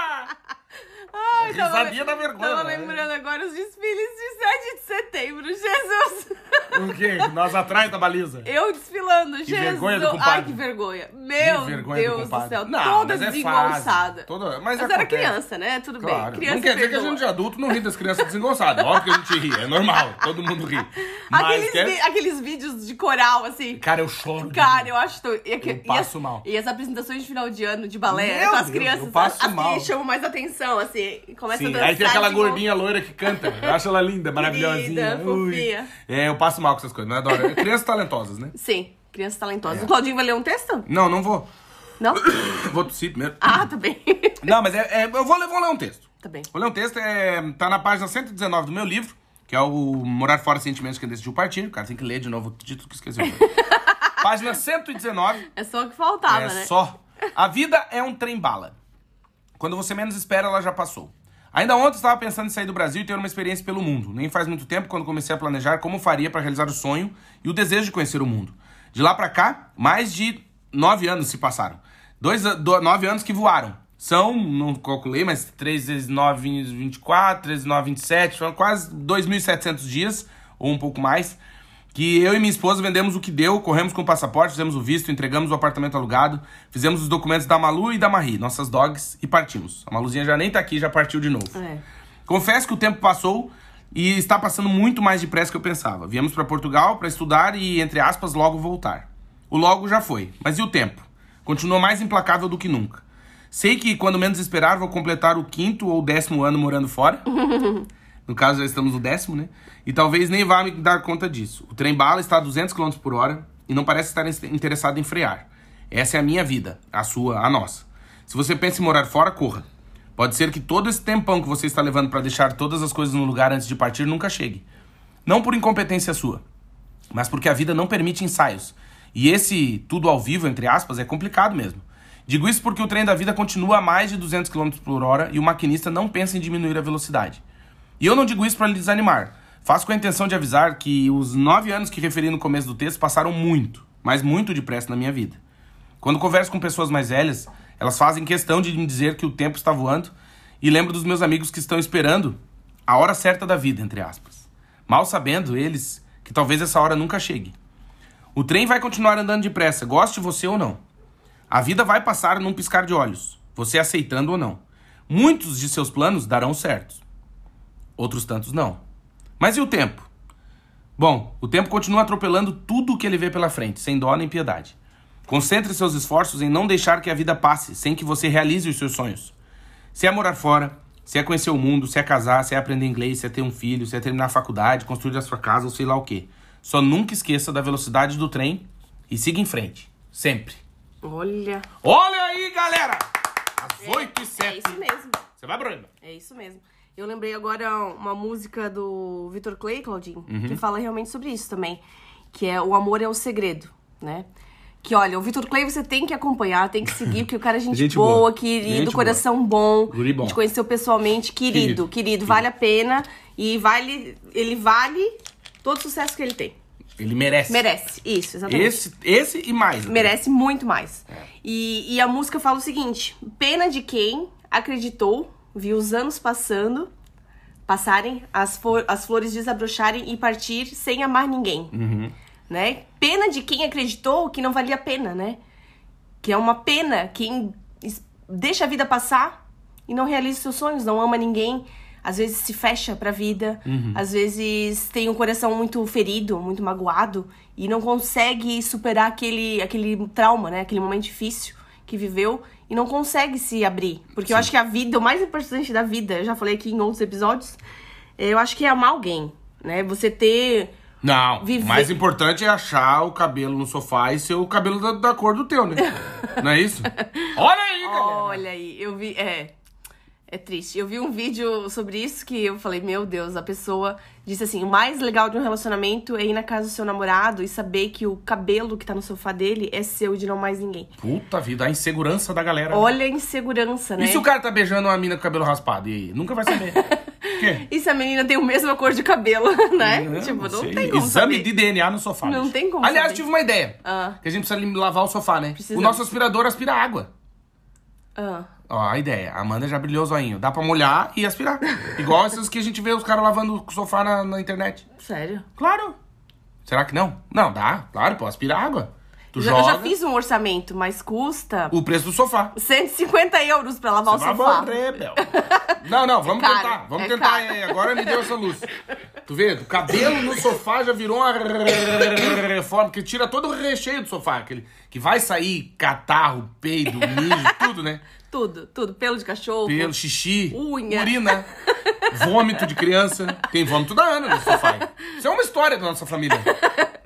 Ai, Risadinha da vergonha. Tava né? lembrando agora os desfiles de 7 de setembro, Jesus! O quê? Nós atrás da baliza. Eu desfilando, que Jesus! vergonha do compadre. Ai, que vergonha. Meu que vergonha Deus do, do, céu, não, toda é desengonçada. Toda... Mas, mas era criança, né? Tudo claro. bem. Criança não quer dizer que a gente de adulto não ri das crianças desengonçadas. Óbvio que a gente ri, é normal, todo mundo ri. Mas aqueles, quer... vi... aqueles vídeos de coral, assim. Cara, eu choro. Cara, eu acho... Tô... E, eu passo e as... mal. E as apresentações de final de ano de balé Meu com as crianças, eu passo as, mal. chamam mais atenção, assim, começa Sim, a Aí tem aquela gordinha loira que canta. Eu acho ela linda, maravilhosinha. Linda. É, eu passo mal com essas coisas, mas adoro. Crianças talentosas, né? Sim, crianças talentosas. É. O Claudinho vai ler um texto? Não, não vou. Não? vou tossir primeiro. Ah, tá bem. Não, mas é, é, eu vou ler, vou ler um texto. Tá bem. Vou ler um texto, é, tá na página 119 do meu livro, que é o Morar Fora Sentimentos que decidiu partir. O cara tem que ler de novo o título que esqueceu. página 119. É só o que faltava, é né? É só. A vida é um trem-bala. Quando você menos espera, ela já passou. Ainda ontem estava pensando em sair do Brasil e ter uma experiência pelo mundo. Nem faz muito tempo quando comecei a planejar como faria para realizar o sonho e o desejo de conhecer o mundo. De lá para cá, mais de nove anos se passaram. Dois, do, nove anos que voaram. São, não calculei, mas 3 vezes 9, 24, 3 vezes 9, 27, são quase 2.700 dias, ou um pouco mais que eu e minha esposa vendemos o que deu, corremos com o passaporte, fizemos o visto, entregamos o apartamento alugado, fizemos os documentos da Malu e da Marie, nossas dogs, e partimos. A Maluzinha já nem tá aqui, já partiu de novo. É. Confesso que o tempo passou e está passando muito mais depressa que eu pensava. Viemos para Portugal para estudar e, entre aspas, logo voltar. O logo já foi, mas e o tempo? Continua mais implacável do que nunca. Sei que quando menos esperar, vou completar o quinto ou décimo ano morando fora. no caso, já estamos no décimo, né? E talvez nem vá me dar conta disso. O trem bala está a 200 km por hora e não parece estar interessado em frear. Essa é a minha vida, a sua, a nossa. Se você pensa em morar fora, corra. Pode ser que todo esse tempão que você está levando para deixar todas as coisas no lugar antes de partir nunca chegue. Não por incompetência sua, mas porque a vida não permite ensaios. E esse tudo ao vivo, entre aspas, é complicado mesmo. Digo isso porque o trem da vida continua a mais de 200 km por hora e o maquinista não pensa em diminuir a velocidade. E eu não digo isso para lhe desanimar. Faço com a intenção de avisar que os nove anos que referi no começo do texto passaram muito, mas muito depressa na minha vida. Quando converso com pessoas mais velhas, elas fazem questão de me dizer que o tempo está voando e lembro dos meus amigos que estão esperando a hora certa da vida, entre aspas. Mal sabendo eles que talvez essa hora nunca chegue. O trem vai continuar andando depressa, goste você ou não. A vida vai passar num piscar de olhos, você aceitando ou não. Muitos de seus planos darão certos, outros tantos não. Mas e o tempo? Bom, o tempo continua atropelando tudo o que ele vê pela frente, sem dó nem piedade. Concentre seus esforços em não deixar que a vida passe sem que você realize os seus sonhos. Se é morar fora, se é conhecer o mundo, se é casar, se é aprender inglês, se é ter um filho, se é terminar a faculdade, construir a sua casa ou sei lá o que. Só nunca esqueça da velocidade do trem e siga em frente. Sempre. Olha. Olha aí, galera! Às É, 8 e 7. É isso mesmo. Você vai, Bruna? É isso mesmo. Eu lembrei agora uma música do Victor Clay, Claudinho, Uhum. que fala realmente sobre isso também. Que é O Amor é o Segredo, né? Que olha, o Victor Clay você tem que acompanhar, tem que seguir, porque o cara é gente, Gente boa, boa. querido, Gente coração bom. Guri bom. A gente conheceu pessoalmente, querido, Querido. querido, vale a pena. E vale, ele vale todo o sucesso que ele tem. Ele merece. Merece, isso, exatamente. Esse, esse e mais. né? Merece muito mais. E, e a música fala o seguinte: pena de quem acreditou, viu os anos passando, passarem, as, as flores desabrocharem e partir sem amar ninguém. Né? Pena de quem acreditou que não valia a pena, né? Que é uma pena quem deixa a vida passar e não realiza seus sonhos, não ama ninguém. Às vezes se fecha pra vida, às vezes tem um coração muito ferido, muito magoado e não consegue superar aquele, aquele trauma, né? Aquele momento difícil que viveu e não consegue se abrir. Porque eu acho que a vida, o mais importante da vida, eu já falei aqui em outros episódios, eu acho que é amar alguém, né? Você ter Não, Viver- o mais importante é achar o cabelo no sofá e ser o cabelo da, da cor do teu, né? Não é isso? Olha aí, galera! Olha aí, eu vi. É. É triste. Eu vi um vídeo sobre isso que eu falei, meu Deus, a pessoa disse assim: o mais legal de um relacionamento é ir na casa do seu namorado e saber que o cabelo que tá no sofá dele é seu e de não mais ninguém. Puta vida, a insegurança da galera. Olha a insegurança, né? E se o cara tá beijando uma mina com cabelo raspado? E aí? Nunca vai saber. Quê? E se a menina tem a mesma cor de cabelo, né? Não, tipo, não sei. tem como Exame saber. de DNA no sofá. Não bicho. tem como Aliás, saber. tive uma ideia. Ah. Que a gente precisa lavar o sofá, né? Precisamos. O nosso aspirador aspira água. Ah, Ó, a ideia. A Amanda já brilhou o zoinho. Dá pra molhar e aspirar. Igual esses que a gente vê os caras lavando o sofá na, na internet. sério? Claro. Será que não? Não, dá. Claro, pô, aspira água. Tu Já, joga eu já fiz um orçamento, mas custa o preço do sofá. 150 euros pra lavar Vai o sofá. morrer. Não, não, vamos caro, tentar. Vamos é tentar. É, agora me deu essa luz. Tu vê? O cabelo no sofá já virou uma reforma que tira todo o recheio do sofá. Aquele, que vai sair catarro, peido, mijo, tudo, né? Tudo, tudo. Pelo de cachorro. Pelo, xixi, Unha. urina, vômito de criança. Tem vômito da Ana no sofá. Isso é uma história da nossa família.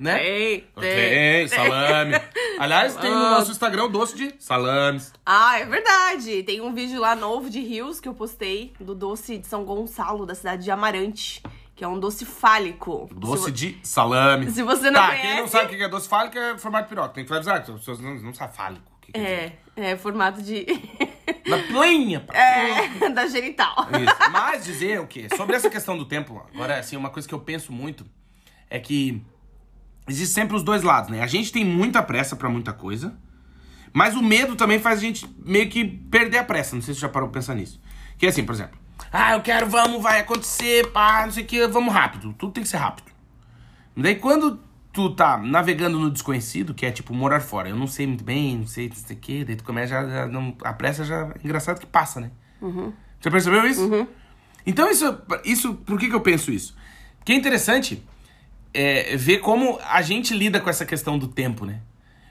Né? Tem, tem. Tem, salame. Aliás, tem no nosso Instagram o doce de salames. Ah, é verdade. Tem um vídeo lá novo de Rios que eu postei do doce de São Gonçalo, da cidade de Amarante, que é um doce fálico. Doce vo- de salame. Se você não tá, conhece- quem não sabe o que é doce fálico é formato de piroca. Tem que avisar, que as pessoas não, não sabem fálico. Que É, é formato de. Na plenha. é, da genital. Isso. Mas dizer o quê? Sobre essa questão do tempo, agora, assim, uma coisa que eu penso muito é que existe sempre os dois lados, né? A gente tem muita pressa pra muita coisa, mas o medo também faz a gente meio que perder a pressa. Não sei se você já parou pra pensar nisso. Que é assim, por exemplo, ah, eu quero, vamos, vai acontecer, pá, não sei o que, vamos rápido. Tudo tem que ser rápido. Daí quando tu tá navegando no desconhecido, que é tipo morar fora, eu não sei muito bem, não sei, não sei o que, daí tu começa já, já não, a pressa já é engraçado que passa, né? Você percebeu isso? Então isso, isso, por que que eu penso isso? Porque é interessante é, ver como a gente lida com essa questão do tempo, né?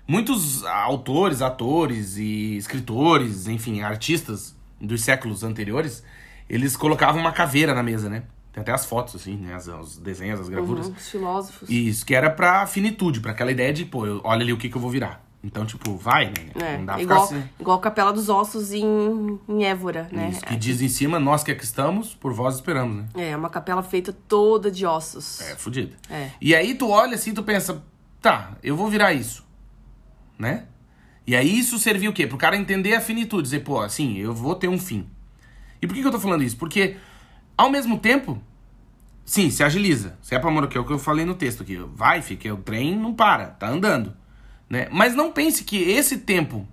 muitos autores, atores e escritores, enfim, artistas dos séculos anteriores, eles colocavam uma caveira na mesa, né? Tem até as fotos, assim, né? As, os desenhos, as gravuras. Uhum, os filósofos. Isso, que era pra finitude, pra aquela ideia de, pô, eu, olha ali o que, que eu vou virar. Então, tipo, vai, né? É, não dá igual, assim. igual a Capela dos Ossos em, em Évora, né? Isso, que é. diz em cima, nós que aqui estamos, por vós esperamos, né? É, uma capela feita toda de ossos. É, fodida. É. E aí tu olha assim, tu pensa, tá, eu vou virar isso, né? E aí isso serviu o quê? Pro cara entender a finitude, dizer, pô, assim, eu vou ter um fim. E por que, que eu tô falando isso? Porque, ao mesmo tempo, sim, se agiliza. Se é pra morar, que é o que eu falei no texto aqui. Vai, fica, o trem não para, tá andando. Né? Mas não pense que esse tempo,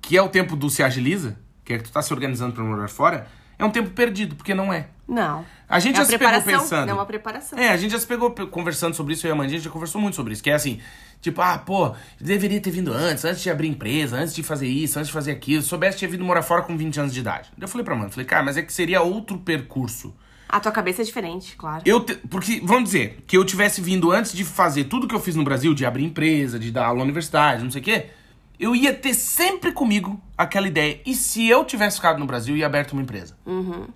que é o tempo do se agiliza, que é que tu tá se organizando para morar fora, é um tempo perdido, porque não é. Não. A gente é já se pegou pensando. É uma preparação. É, a gente já se pegou conversando sobre isso, eu e a Amanda, a gente já conversou muito sobre isso, que é assim, tipo, ah, pô, deveria ter vindo antes, antes de abrir empresa, antes de fazer isso, antes de fazer aquilo, se soubesse tinha vindo morar fora com 20 anos de idade. Eu falei pra Amanda, falei, cara, mas é que seria outro percurso. A tua cabeça é diferente, claro. Eu te... Porque, vamos dizer, que eu tivesse vindo antes de fazer tudo que eu fiz no Brasil, de abrir empresa, de dar aula na universidade, não sei o quê, eu ia ter sempre comigo aquela ideia. E se eu tivesse ficado no Brasil e aberto uma empresa? Uhum.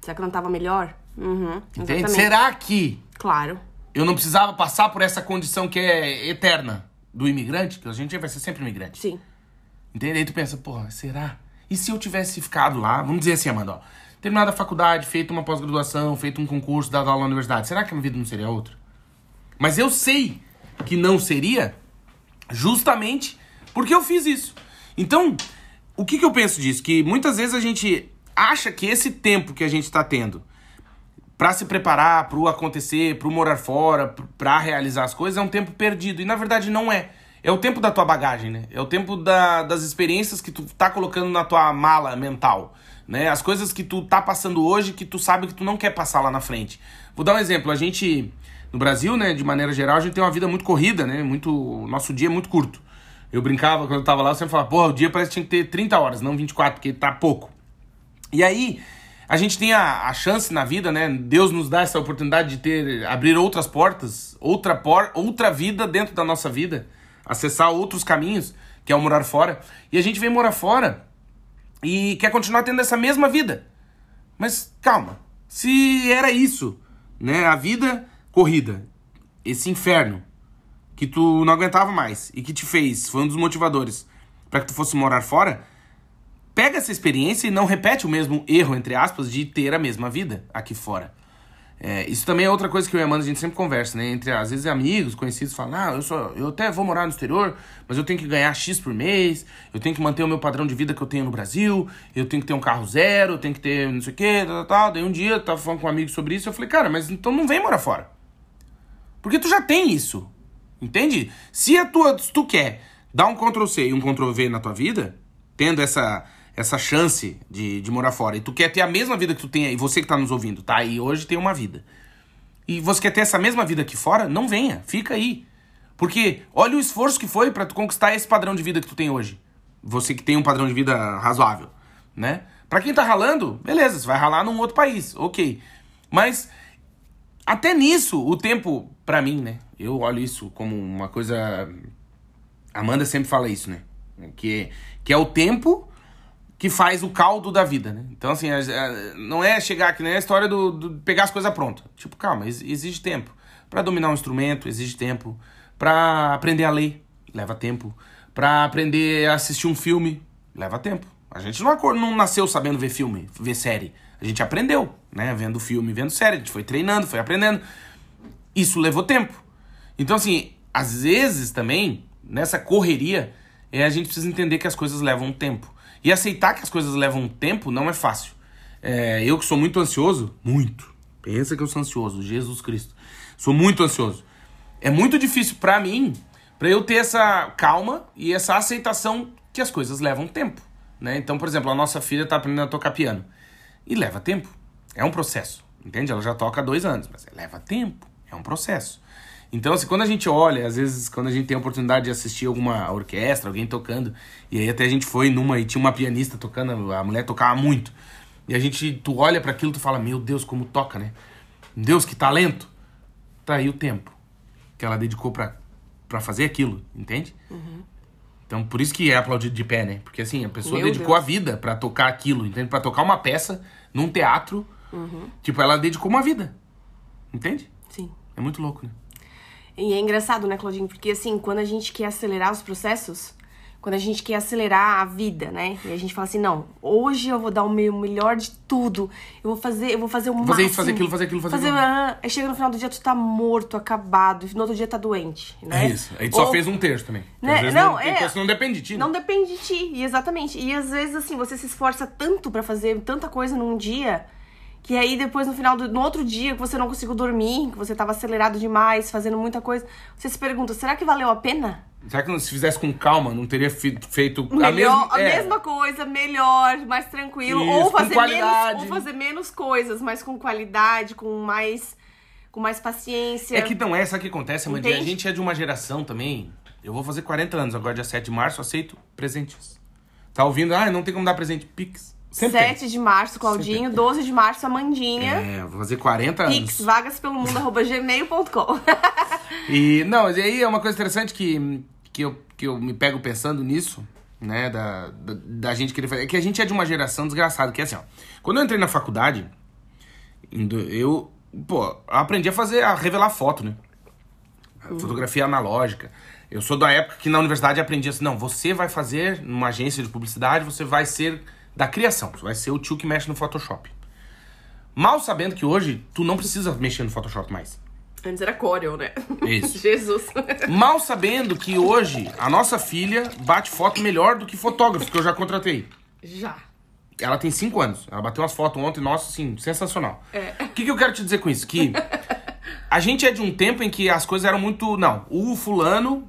Será que não tava melhor? Uhum. Entende? Será que. Claro. Eu não precisava passar por essa condição que é eterna do imigrante, que a gente vai ser sempre imigrante. Sim. Entende? Aí tu pensa, porra, será? E se eu tivesse ficado lá, vamos dizer assim, Amanda, ó terminado a faculdade, feito uma pós-graduação, feito um concurso, dado aula na universidade, será que a minha vida não seria outra? Mas eu sei que não seria justamente porque eu fiz isso. Então, o que, que eu penso disso? Que muitas vezes a gente acha que esse tempo que a gente está tendo para se preparar para o acontecer, para o morar fora, para realizar as coisas, é um tempo perdido. E na verdade não é. É o tempo da tua bagagem, né? É o tempo da, das experiências que tu tá colocando na tua mala mental né? As coisas que tu tá passando hoje que tu sabe que tu não quer passar lá na frente. Vou dar um exemplo, a gente no Brasil, né, de maneira geral, a gente tem uma vida muito corrida, né? Muito, nosso dia é muito curto. Eu brincava quando eu tava lá, eu sempre falava, porra, o dia parece que tinha que ter 30 horas, não 24, porque tá pouco. E aí, a gente tem a, a chance na vida, né? Deus nos dá essa oportunidade de ter abrir outras portas, outra por, outra vida dentro da nossa vida, acessar outros caminhos, que é o morar fora. E a gente vem morar fora e quer continuar tendo essa mesma vida. Mas calma, se era isso, né, a vida corrida, esse inferno que tu não aguentava mais e que te fez, foi um dos motivadores para que tu fosse morar fora, pega essa experiência e não repete o mesmo erro entre aspas de ter a mesma vida aqui fora. É, isso também é outra coisa que eu e a Amanda a gente sempre conversa, né? Entre, às vezes, amigos, conhecidos, falam, ah, eu, sou, eu até vou morar no exterior, mas eu tenho que ganhar X por mês, eu tenho que manter o meu padrão de vida que eu tenho no Brasil, eu tenho que ter um carro zero, eu tenho que ter não sei o quê, tal, tal, tal. Daí um dia eu tava falando com um amigo sobre isso, eu falei, cara, mas então não vem morar fora. Porque tu já tem isso, entende? Se, a tua, se tu quer dar um Ctrl-C e um Ctrl-V na tua vida, tendo essa essa chance de, de morar fora e tu quer ter a mesma vida que tu tem aí, você que tá nos ouvindo, tá aí hoje tem uma vida. E você quer ter essa mesma vida aqui fora? Não venha, fica aí. Porque olha o esforço que foi para tu conquistar esse padrão de vida que tu tem hoje. Você que tem um padrão de vida razoável, né? Para quem tá ralando, beleza, você vai ralar num outro país, OK. Mas até nisso, o tempo para mim, né? Eu olho isso como uma coisa Amanda sempre fala isso, né? Que que é o tempo que faz o caldo da vida, né? Então, assim, não é chegar aqui, nem a história do, do pegar as coisas prontas. Tipo, calma, exige tempo. para dominar um instrumento, exige tempo. para aprender a ler, leva tempo. para aprender a assistir um filme, leva tempo. A gente não, não nasceu sabendo ver filme, ver série. A gente aprendeu, né? Vendo filme, vendo série. A gente foi treinando, foi aprendendo. Isso levou tempo. Então, assim, às vezes também, nessa correria, é, a gente precisa entender que as coisas levam tempo. E aceitar que as coisas levam tempo não é fácil. É, eu que sou muito ansioso, muito. Pensa que eu sou ansioso, Jesus Cristo. Sou muito ansioso. É muito difícil para mim, para eu ter essa calma e essa aceitação que as coisas levam tempo. Né? Então, por exemplo, a nossa filha está aprendendo a tocar piano. E leva tempo. É um processo. Entende? Ela já toca há dois anos, mas leva tempo. É um processo. Então, assim, quando a gente olha, às vezes, quando a gente tem a oportunidade de assistir alguma orquestra, alguém tocando, e aí até a gente foi numa e tinha uma pianista tocando, a mulher tocava muito. E a gente, tu olha para aquilo, tu fala, meu Deus, como toca, né? Deus, que talento. Tá aí o tempo que ela dedicou para fazer aquilo, entende? Uhum. Então, por isso que é aplaudido de pé, né? Porque assim, a pessoa Meu dedicou Deus. a vida para tocar aquilo, entende? Para tocar uma peça num teatro. Tipo, ela dedicou uma vida. Entende? Sim. É muito louco, né? E é engraçado, né, Claudinho? Porque assim, quando a gente quer acelerar os processos, quando a gente quer acelerar a vida, né? E a gente fala assim, não, hoje eu vou dar o meu melhor de tudo. Eu vou fazer, eu vou fazer o Fazer máximo. isso, fazer aquilo, fazer aquilo, fazer fazer aquilo. ah, Aí chega no final do dia, tu tá morto, acabado. E no outro dia tá doente, né? É isso. Aí tu só Ou- fez um terço também. Né? Não, não, é. não depende de ti. né? Não depende de ti, e exatamente. E às vezes, assim, você se esforça tanto pra fazer tanta coisa num dia, que aí depois, no final do no outro dia, que você não conseguiu dormir, que você tava acelerado demais, fazendo muita coisa, você se pergunta, será que valeu a pena? Será que se fizesse com calma, não teria feito a Melhor, mesma... a é. mesma coisa, melhor, mais tranquilo. Isso, ou, fazer menos, ou fazer menos coisas, mas com qualidade, com mais, com mais paciência. É que não é, o que acontece, Amandinha? A gente é de uma geração também. Eu vou fazer 40 anos agora, dia 7 de março, aceito presentes. Tá ouvindo? Ah, não tem como dar presente. Pix. Sempre 7 de março, Claudinho. 12 de março, Amandinha. tem. É, vou fazer 40 Pix, anos. vagas pelo mundo, arroba gmail.com. E, não, mas aí é uma coisa interessante que, que, eu, que eu me pego pensando nisso, né, da, da, da gente querer fazer. É que a gente é de uma geração desgraçada, que é assim, ó. Quando eu entrei na faculdade, eu, pô, aprendi a fazer, a revelar foto, né? A Fotografia analógica. Eu sou da época que na universidade aprendi assim, não, você vai fazer numa agência de publicidade, você vai ser da criação, você vai ser o tio que mexe no Photoshop. Mal sabendo que hoje tu não precisa mexer no Photoshop mais. Antes era Corel, né? Isso. Jesus. Mal sabendo que hoje a nossa filha bate foto melhor do que fotógrafos que eu já contratei. Já. Ela tem 5 anos. Ela bateu umas fotos ontem, nossa, assim, sensacional. É. O que, que eu quero te dizer com isso? Que a gente é de um tempo em que as coisas eram muito. Não, o fulano,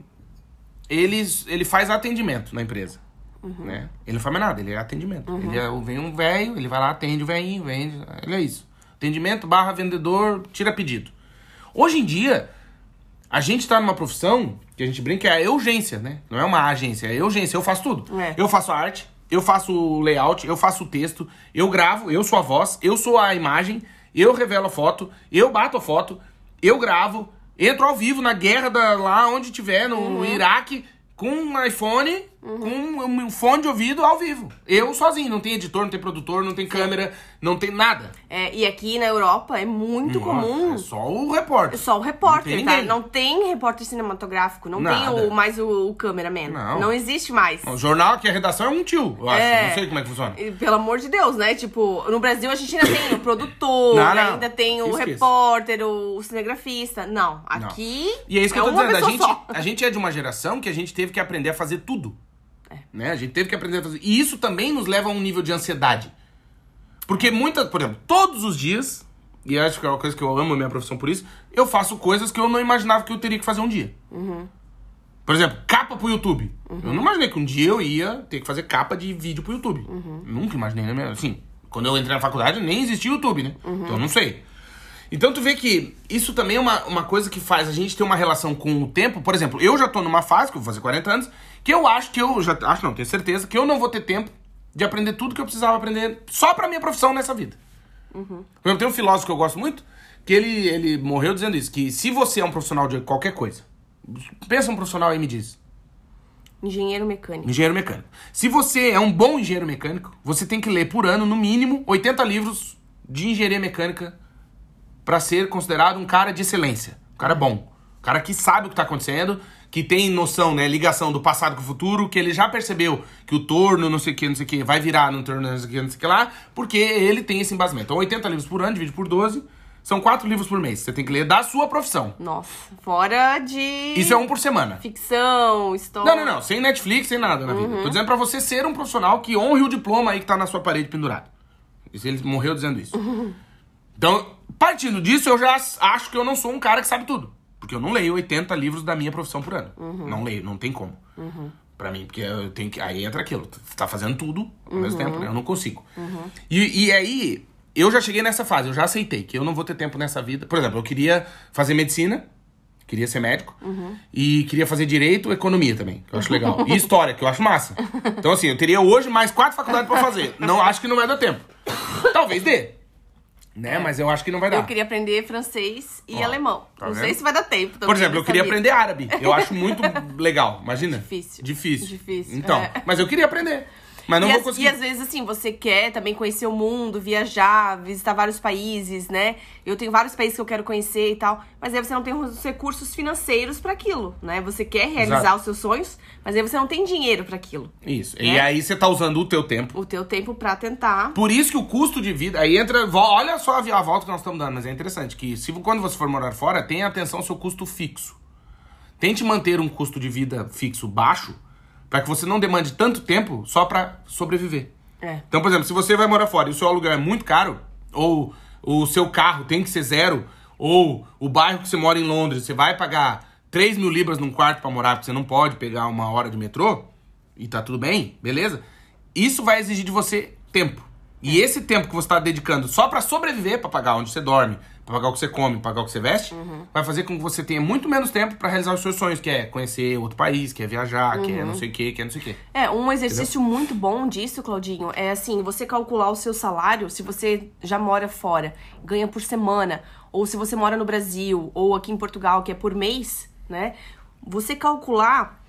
eles, ele faz atendimento na empresa. Né? Ele não faz mais nada, ele é atendimento. Ele é, vem um velho, ele vai lá, atende o velhinho, vende. Ele é isso. Atendimento barra vendedor, tira pedido. Hoje em dia, a gente tá numa profissão que a gente brinca é a urgência, né? Não é uma agência, é urgência. Eu faço tudo. É. Eu faço a arte, eu faço o layout, eu faço o texto, eu gravo, eu sou a voz, eu sou a imagem, eu revelo a foto, eu bato a foto, eu gravo, entro ao vivo na guerra da, lá onde tiver, no Uhum. Iraque, com um iPhone, com um fone de ouvido ao vivo. Eu sozinho, não tem editor, não tem produtor, não tem câmera, não tem nada. É, e aqui na Europa é muito comum É só o repórter. só o repórter, Não tem tá? Não tem repórter cinematográfico, não Nada. tem o, mais o, o cameraman. Não. existe mais. O jornal aqui, a redação é um tio, eu acho. É. Não sei como é que funciona. E, Pelo amor de Deus, né? Tipo, no Brasil a gente ainda tem o produtor, Não, não. ainda tem o Esqueça. repórter, o, cinegrafista. Não, aqui. E é isso que eu tô dizendo. A gente, só. a gente é de uma geração que a gente teve que aprender a fazer tudo. É. Né? A gente teve que aprender a fazer. E isso também nos leva a um nível de ansiedade. Porque muitas, por exemplo, todos os dias, e acho que é uma coisa que eu amo a minha profissão por isso, eu faço coisas que eu não imaginava que eu teria que fazer um dia. Uhum. Por exemplo, capa pro YouTube. Eu não imaginei que um dia eu ia ter que fazer capa de vídeo pro YouTube. Uhum. Nunca imaginei, né? Assim, quando eu entrei na faculdade nem existia YouTube, né? Uhum. Então eu não sei. Então tu vê que isso também é uma, uma coisa que faz a gente ter uma relação com o tempo. Por exemplo, eu já tô numa fase, que eu vou fazer 40 anos, que eu acho que eu já acho não, tenho certeza que eu não vou ter tempo de aprender tudo que eu precisava aprender só pra minha profissão nessa vida. Por exemplo, tem um filósofo que eu gosto muito, que ele, ele morreu dizendo isso, que se você é um profissional de qualquer coisa, pensa um profissional aí e me diz, Engenheiro mecânico. engenheiro mecânico. Se você é um bom engenheiro mecânico, você tem que ler por ano, no mínimo, 80 livros de engenharia mecânica pra ser considerado um cara de excelência. Um cara bom. Um cara que sabe o que tá acontecendo, que tem noção, né, ligação do passado com o futuro, que ele já percebeu que o torno, não sei o que, não sei o que, vai virar no torno, não sei o que, não sei o que lá, porque ele tem esse embasamento. Então, 80 livros por ano, divide por 12, são 4 livros por mês. Você tem que ler da sua profissão. Nossa, fora de. Isso é um por semana. Ficção, história. Não, não, não. Sem Netflix, sem nada na Uhum. vida. Tô dizendo pra você ser um profissional que honre o diploma aí que tá na sua parede pendurado. Ele morreu dizendo isso. Uhum. Então, partindo disso, eu já acho que eu não sou um cara que sabe tudo. Porque eu não leio 80 livros da minha profissão por ano. Uhum. Não leio, não tem como. Pra mim, porque eu tenho que. Aí entra aquilo. Tá fazendo tudo ao mesmo Uhum. tempo, né? Eu não consigo. E, e aí, eu já cheguei nessa fase, eu já aceitei que eu não vou ter tempo nessa vida. Por exemplo, eu queria fazer medicina. Queria ser médico. E queria fazer direito e economia também, que eu acho legal. E história, que eu acho massa. Então, assim, eu teria hoje mais quatro faculdades pra fazer. Não acho que não vai dar tempo. Talvez dê. Né? É. Mas eu acho que não vai dar. Eu queria aprender francês e Ó, alemão. Tá não vendo? sei se vai dar tempo. Por exemplo, eu queria aprender árabe. Eu acho muito legal. Imagina. Difícil. Difícil. Difícil. Então, é. mas eu queria aprender. Mas não e vou as, conseguir. E às vezes, assim, você quer também conhecer o mundo, viajar, visitar vários países, né? Eu tenho vários países que eu quero conhecer e tal. Mas aí você não tem os recursos financeiros para aquilo, né? Você quer realizar Exato. os seus sonhos, mas aí você não tem dinheiro para aquilo. Isso. Né? E aí você tá usando o teu tempo. O teu tempo para tentar. Por isso que o custo de vida. Aí entra. Olha só a volta que nós estamos dando, mas é interessante que se quando você for morar fora, tenha atenção ao seu custo fixo. Tente manter um custo de vida fixo baixo para que você não demande tanto tempo só para sobreviver. É. Então, por exemplo, se você vai morar fora e o seu aluguel é muito caro, ou o seu carro tem que ser zero, ou o bairro que você mora em Londres, você vai pagar 3 mil libras num quarto para morar, porque você não pode pegar uma hora de metrô, e tá tudo bem, beleza? Isso vai exigir de você tempo. E esse tempo que você está dedicando só para sobreviver, para pagar onde você dorme, pagar o que você come, pagar o que você veste, uhum. vai fazer com que você tenha muito menos tempo para realizar os seus sonhos, que é conhecer outro país, que é viajar, uhum. que é não sei o que, que é não sei o que. É, um exercício Entendeu? muito bom disso, Claudinho, é assim, você calcular o seu salário, se você já mora fora, ganha por semana, ou se você mora no Brasil, ou aqui em Portugal, que é por mês, né? Você calcular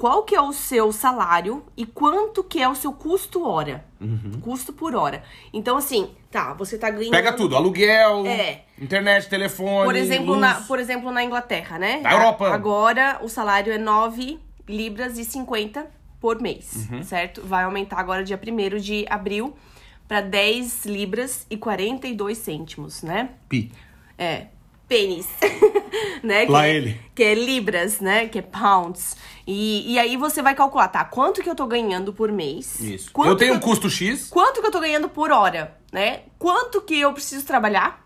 qual que é o seu salário e quanto que é o seu custo hora. Uhum. Custo por hora. Então, assim, tá, você tá ganhando... Pega tudo, aluguel, é. Internet, telefone, por exemplo, luz. Na, por exemplo, na Inglaterra, né? Na Europa. Agora, o salário é 9 libras e 50 por mês, uhum. certo? Vai aumentar agora dia 1 de abril para 10 libras e 42 cêntimos, né? Pi. É, pênis, né? Lá que, é ele. Que é libras, né? Que é pounds. E, e aí você vai calcular, tá? Quanto que eu tô ganhando por mês? Isso. Quanto eu tenho um custo X. Quanto que eu tô ganhando por hora, né? Quanto que eu preciso trabalhar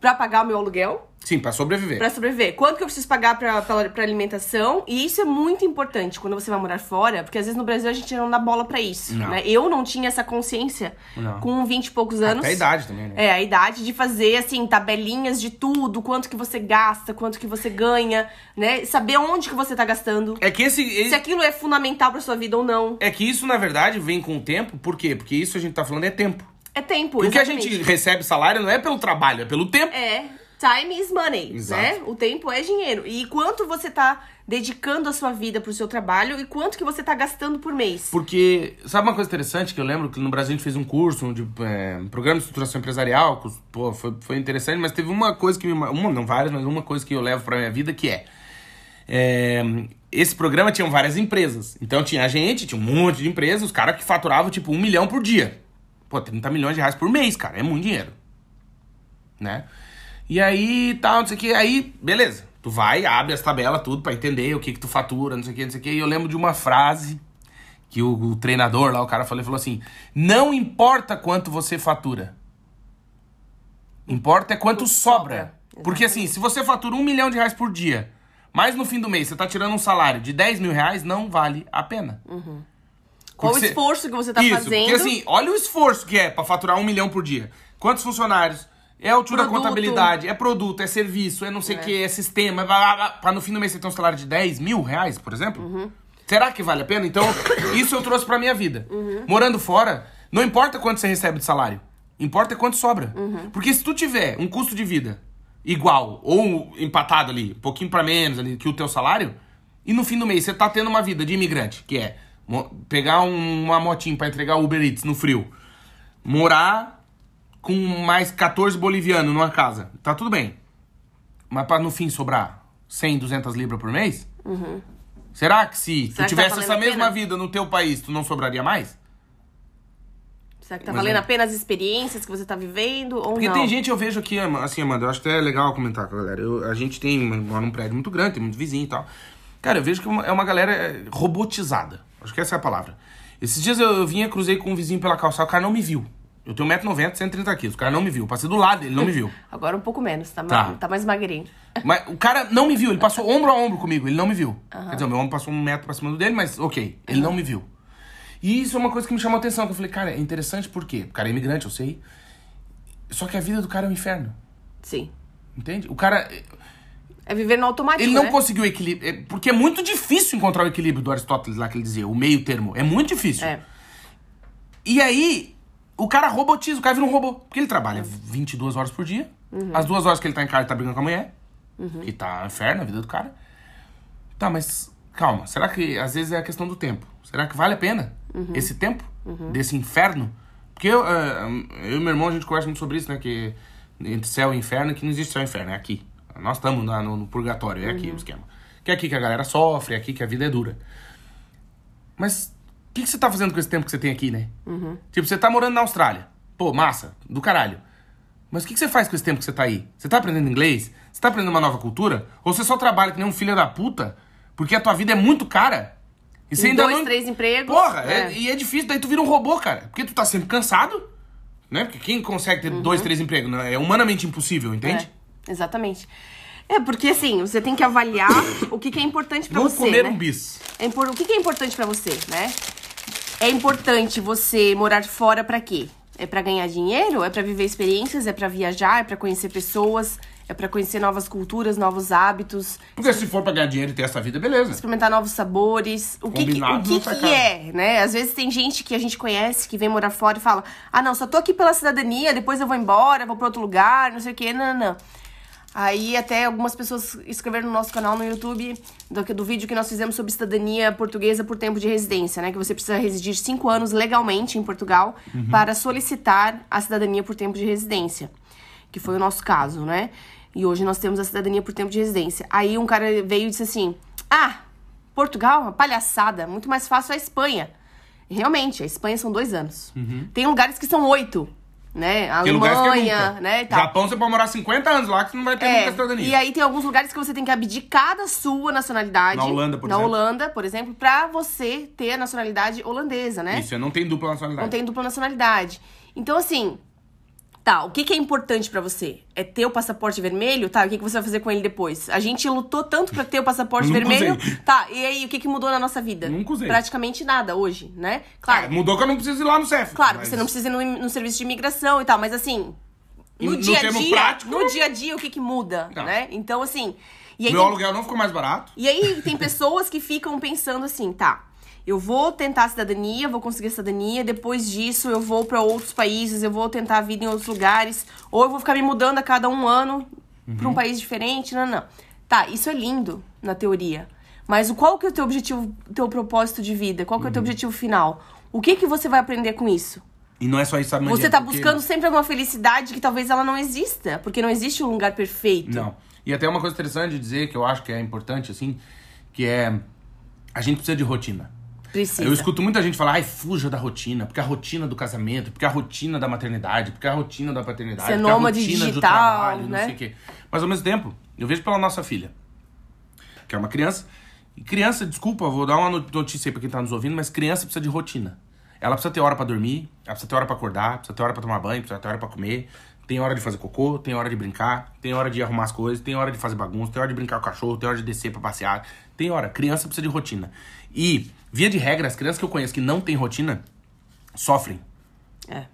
para pagar o meu aluguel? Sim, para sobreviver. Para sobreviver. Quanto que eu preciso pagar pra, alimentação? E isso é muito importante quando você vai morar fora, porque às vezes no Brasil a gente não dá bola para isso. Não. Né? Eu não tinha essa consciência não. com 20 e poucos anos. Até a idade também, né? É, a idade de fazer, assim, tabelinhas de tudo, quanto que você gasta, quanto que você ganha, né? Saber onde que você tá gastando. É que esse. esse... Se aquilo é fundamental pra sua vida ou não. É que isso, na verdade, vem com o tempo. Por quê? Porque isso a gente tá falando é tempo. É tempo, Porque exatamente. o que a gente recebe salário não é pelo trabalho, é pelo tempo. É. Time is money, Exato. né? O tempo é dinheiro. E quanto você tá dedicando a sua vida pro seu trabalho e quanto que você tá gastando por mês. Porque, sabe uma coisa interessante que eu lembro que no Brasil a gente fez um curso de é, programa de estruturação empresarial, pô, foi, foi interessante, mas teve uma coisa que me. Uma, não várias, mas uma coisa que eu levo pra minha vida que é. é esse programa tinha várias empresas. Então tinha a gente, tinha um monte de empresas, os caras que faturavam tipo um milhão por dia. Pô, 30 milhões de reais por mês, cara, é muito dinheiro. Né? E aí, tal, não sei o que. Aí, beleza. Tu vai, abre as tabelas, tudo, para entender o que que tu fatura, não sei o que, não sei o que. E eu lembro de uma frase que o, o treinador lá, o cara falou, falou assim: Não importa quanto você fatura. Importa é quanto sobra. sobra. Porque assim, se você fatura um milhão de reais por dia, mas no fim do mês você tá tirando um salário de 10 mil reais, não vale a pena. Uhum. Qual o esforço que você tá Isso, fazendo? Porque assim, olha o esforço que é para faturar um milhão por dia. Quantos funcionários? É altura da contabilidade, é produto, é serviço, é não sei o é. que, é sistema. Pra no fim do mês você ter um salário de 10 mil reais, por exemplo? Uhum. Será que vale a pena? Então, isso eu trouxe pra minha vida. Uhum. Morando fora, não importa quanto você recebe de salário. Importa quanto sobra. Uhum. Porque se tu tiver um custo de vida igual ou empatado ali, um pouquinho para menos ali que o teu salário, e no fim do mês você tá tendo uma vida de imigrante, que é pegar um, uma motinha para entregar Uber Eats no frio, morar com mais 14 bolivianos numa casa. Tá tudo bem. Mas pra no fim sobrar 100, 200 libras por mês? Uhum. Será que se Será tu tivesse tá essa mesma vida no teu país, tu não sobraria mais? Será que tá Mas valendo é. a pena as experiências que você tá vivendo ou Porque não? tem gente, eu vejo aqui, assim, Amanda, eu acho até legal comentar com a galera. Eu, a gente tem, mora num prédio muito grande, tem muito vizinho e tal. Cara, eu vejo que é uma galera é, robotizada. Acho que essa é a palavra. Esses dias eu, eu vinha, cruzei com um vizinho pela calçada, o cara não me viu. Eu tenho 1,90m, 130 quilos. O cara não me viu. passei do lado dele, não me viu. Agora um pouco menos, tá, tá. Mais, tá mais magrinho. Mas o cara não me viu, ele passou ombro a ombro comigo, ele não me viu. Uhum. Quer dizer, o meu ombro passou um metro pra cima do dele, mas ok, ele uhum. não me viu. E isso é uma coisa que me chamou a atenção, que eu falei, cara, é interessante por quê? O cara é imigrante, eu sei. Só que a vida do cara é um inferno. Sim. Entende? O cara. É viver no automático. Ele não né? conseguiu equilíbrio. É, porque é muito difícil encontrar o equilíbrio do Aristóteles lá que ele dizia, o meio termo. É muito difícil. É. E aí, o cara robotiza, o cara vira um robô. Porque ele trabalha 22 horas por dia. Uhum. As duas horas que ele tá em casa, ele tá brigando com a mulher. Uhum. Que tá inferno a vida do cara. Tá, mas calma. Será que às vezes é a questão do tempo? Será que vale a pena uhum. esse tempo uhum. desse inferno? Porque eu, uh, eu e meu irmão, a gente conversa muito sobre isso, né? Que entre céu e inferno, que não existe céu e inferno, é aqui. Nós estamos no, no, purgatório, é aqui uhum. o esquema. Que é aqui que a galera sofre, é aqui que a vida é dura. Mas o que, que, você tá fazendo com esse tempo que você tem aqui, né? Uhum. Tipo, você tá morando na Austrália. Pô, massa, do caralho. Mas o que, que, você faz com esse tempo que você tá aí? Você tá aprendendo inglês? Você tá aprendendo uma nova cultura? Ou você só trabalha que nem um filho da puta porque a tua vida é muito cara? E você ainda dois, não... três empregos. Porra, é. É, e é difícil, daí tu vira um robô, cara. Porque tu tá sempre cansado, né? Porque quem consegue ter uhum. dois, três empregos? Né? É humanamente impossível, entende? É, exatamente. É, porque assim, você tem que avaliar o que, que é importante para você. comer né? um bis. É, o que, que é importante para você, né? É importante você morar fora para quê? É para ganhar dinheiro? É para viver experiências? É para viajar? É para conhecer pessoas? É para conhecer novas culturas, novos hábitos? Porque se for pra ganhar dinheiro e ter essa vida, beleza. Experimentar novos sabores. O que, que o que, que é, né? Às vezes tem gente que a gente conhece, que vem morar fora e fala: ah, não, só tô aqui pela cidadania, depois eu vou embora, vou pra outro lugar, não sei o quê. Não, não, não. Aí até algumas pessoas escreveram no nosso canal no YouTube do, do vídeo que nós fizemos sobre cidadania portuguesa por tempo de residência, né? Que você precisa residir cinco anos legalmente em Portugal uhum. para solicitar a cidadania por tempo de residência. Que foi o nosso caso, né? E hoje nós temos a cidadania por tempo de residência. Aí um cara veio e disse assim: Ah, Portugal, uma palhaçada, muito mais fácil a Espanha. realmente, a Espanha são dois anos. Uhum. Tem lugares que são oito né? A Alemanha, né? Tal. Japão você pode morar 50 anos lá que você não vai ter é, cidadania. E aí tem alguns lugares que você tem que abdicar da sua nacionalidade. Na Holanda, por na exemplo. Na Holanda, por exemplo, pra você ter a nacionalidade holandesa, né? Isso, não tem dupla nacionalidade. Não tem dupla nacionalidade. Então, assim, Tá, o que, que é importante para você? É ter o passaporte vermelho? Tá, o que, que você vai fazer com ele depois? A gente lutou tanto para ter o passaporte vermelho. Usei. Tá, e aí, o que, que mudou na nossa vida? Nunca usei. Praticamente nada hoje, né? Claro. É, mudou que eu não preciso ir lá no CEF. Claro, mas... você não precisa ir no, no serviço de imigração e tal, mas assim, no, no dia a dia, prático, no dia a dia, o que que muda, tá. né? Então, assim. Meu tem... aluguel não ficou mais barato. E aí tem pessoas que ficam pensando assim, tá eu vou tentar a cidadania, vou conseguir a cidadania, depois disso eu vou para outros países, eu vou tentar a vida em outros lugares, ou eu vou ficar me mudando a cada um ano uhum. para um país diferente, não, não. Tá, isso é lindo na teoria. Mas qual que é o teu objetivo, teu propósito de vida? Qual que é o teu uhum. objetivo final? O que que você vai aprender com isso? E não é só isso, sabe, Você tá porque... buscando sempre alguma felicidade que talvez ela não exista, porque não existe um lugar perfeito. Não. E até uma coisa interessante de dizer que eu acho que é importante assim, que é a gente precisa de rotina. Precisa. Eu escuto muita gente falar, ai, fuja da rotina, porque a rotina do casamento, porque a rotina da maternidade, porque a rotina da paternidade, Ser porque a rotina digital, do trabalho, né? não sei o quê. Mas ao mesmo tempo, eu vejo pela nossa filha, que é uma criança, e criança, desculpa, vou dar uma notícia aí pra quem tá nos ouvindo, mas criança precisa de rotina. Ela precisa ter hora para dormir, ela precisa ter hora para acordar, precisa ter hora para tomar banho, precisa ter hora para comer, tem hora de fazer cocô, tem hora de brincar, tem hora de arrumar as coisas, tem hora de fazer bagunça, tem hora de brincar com o cachorro, tem hora de descer para passear, tem hora. Criança precisa de rotina. E Via de regra, as crianças que eu conheço que não têm rotina sofrem. É.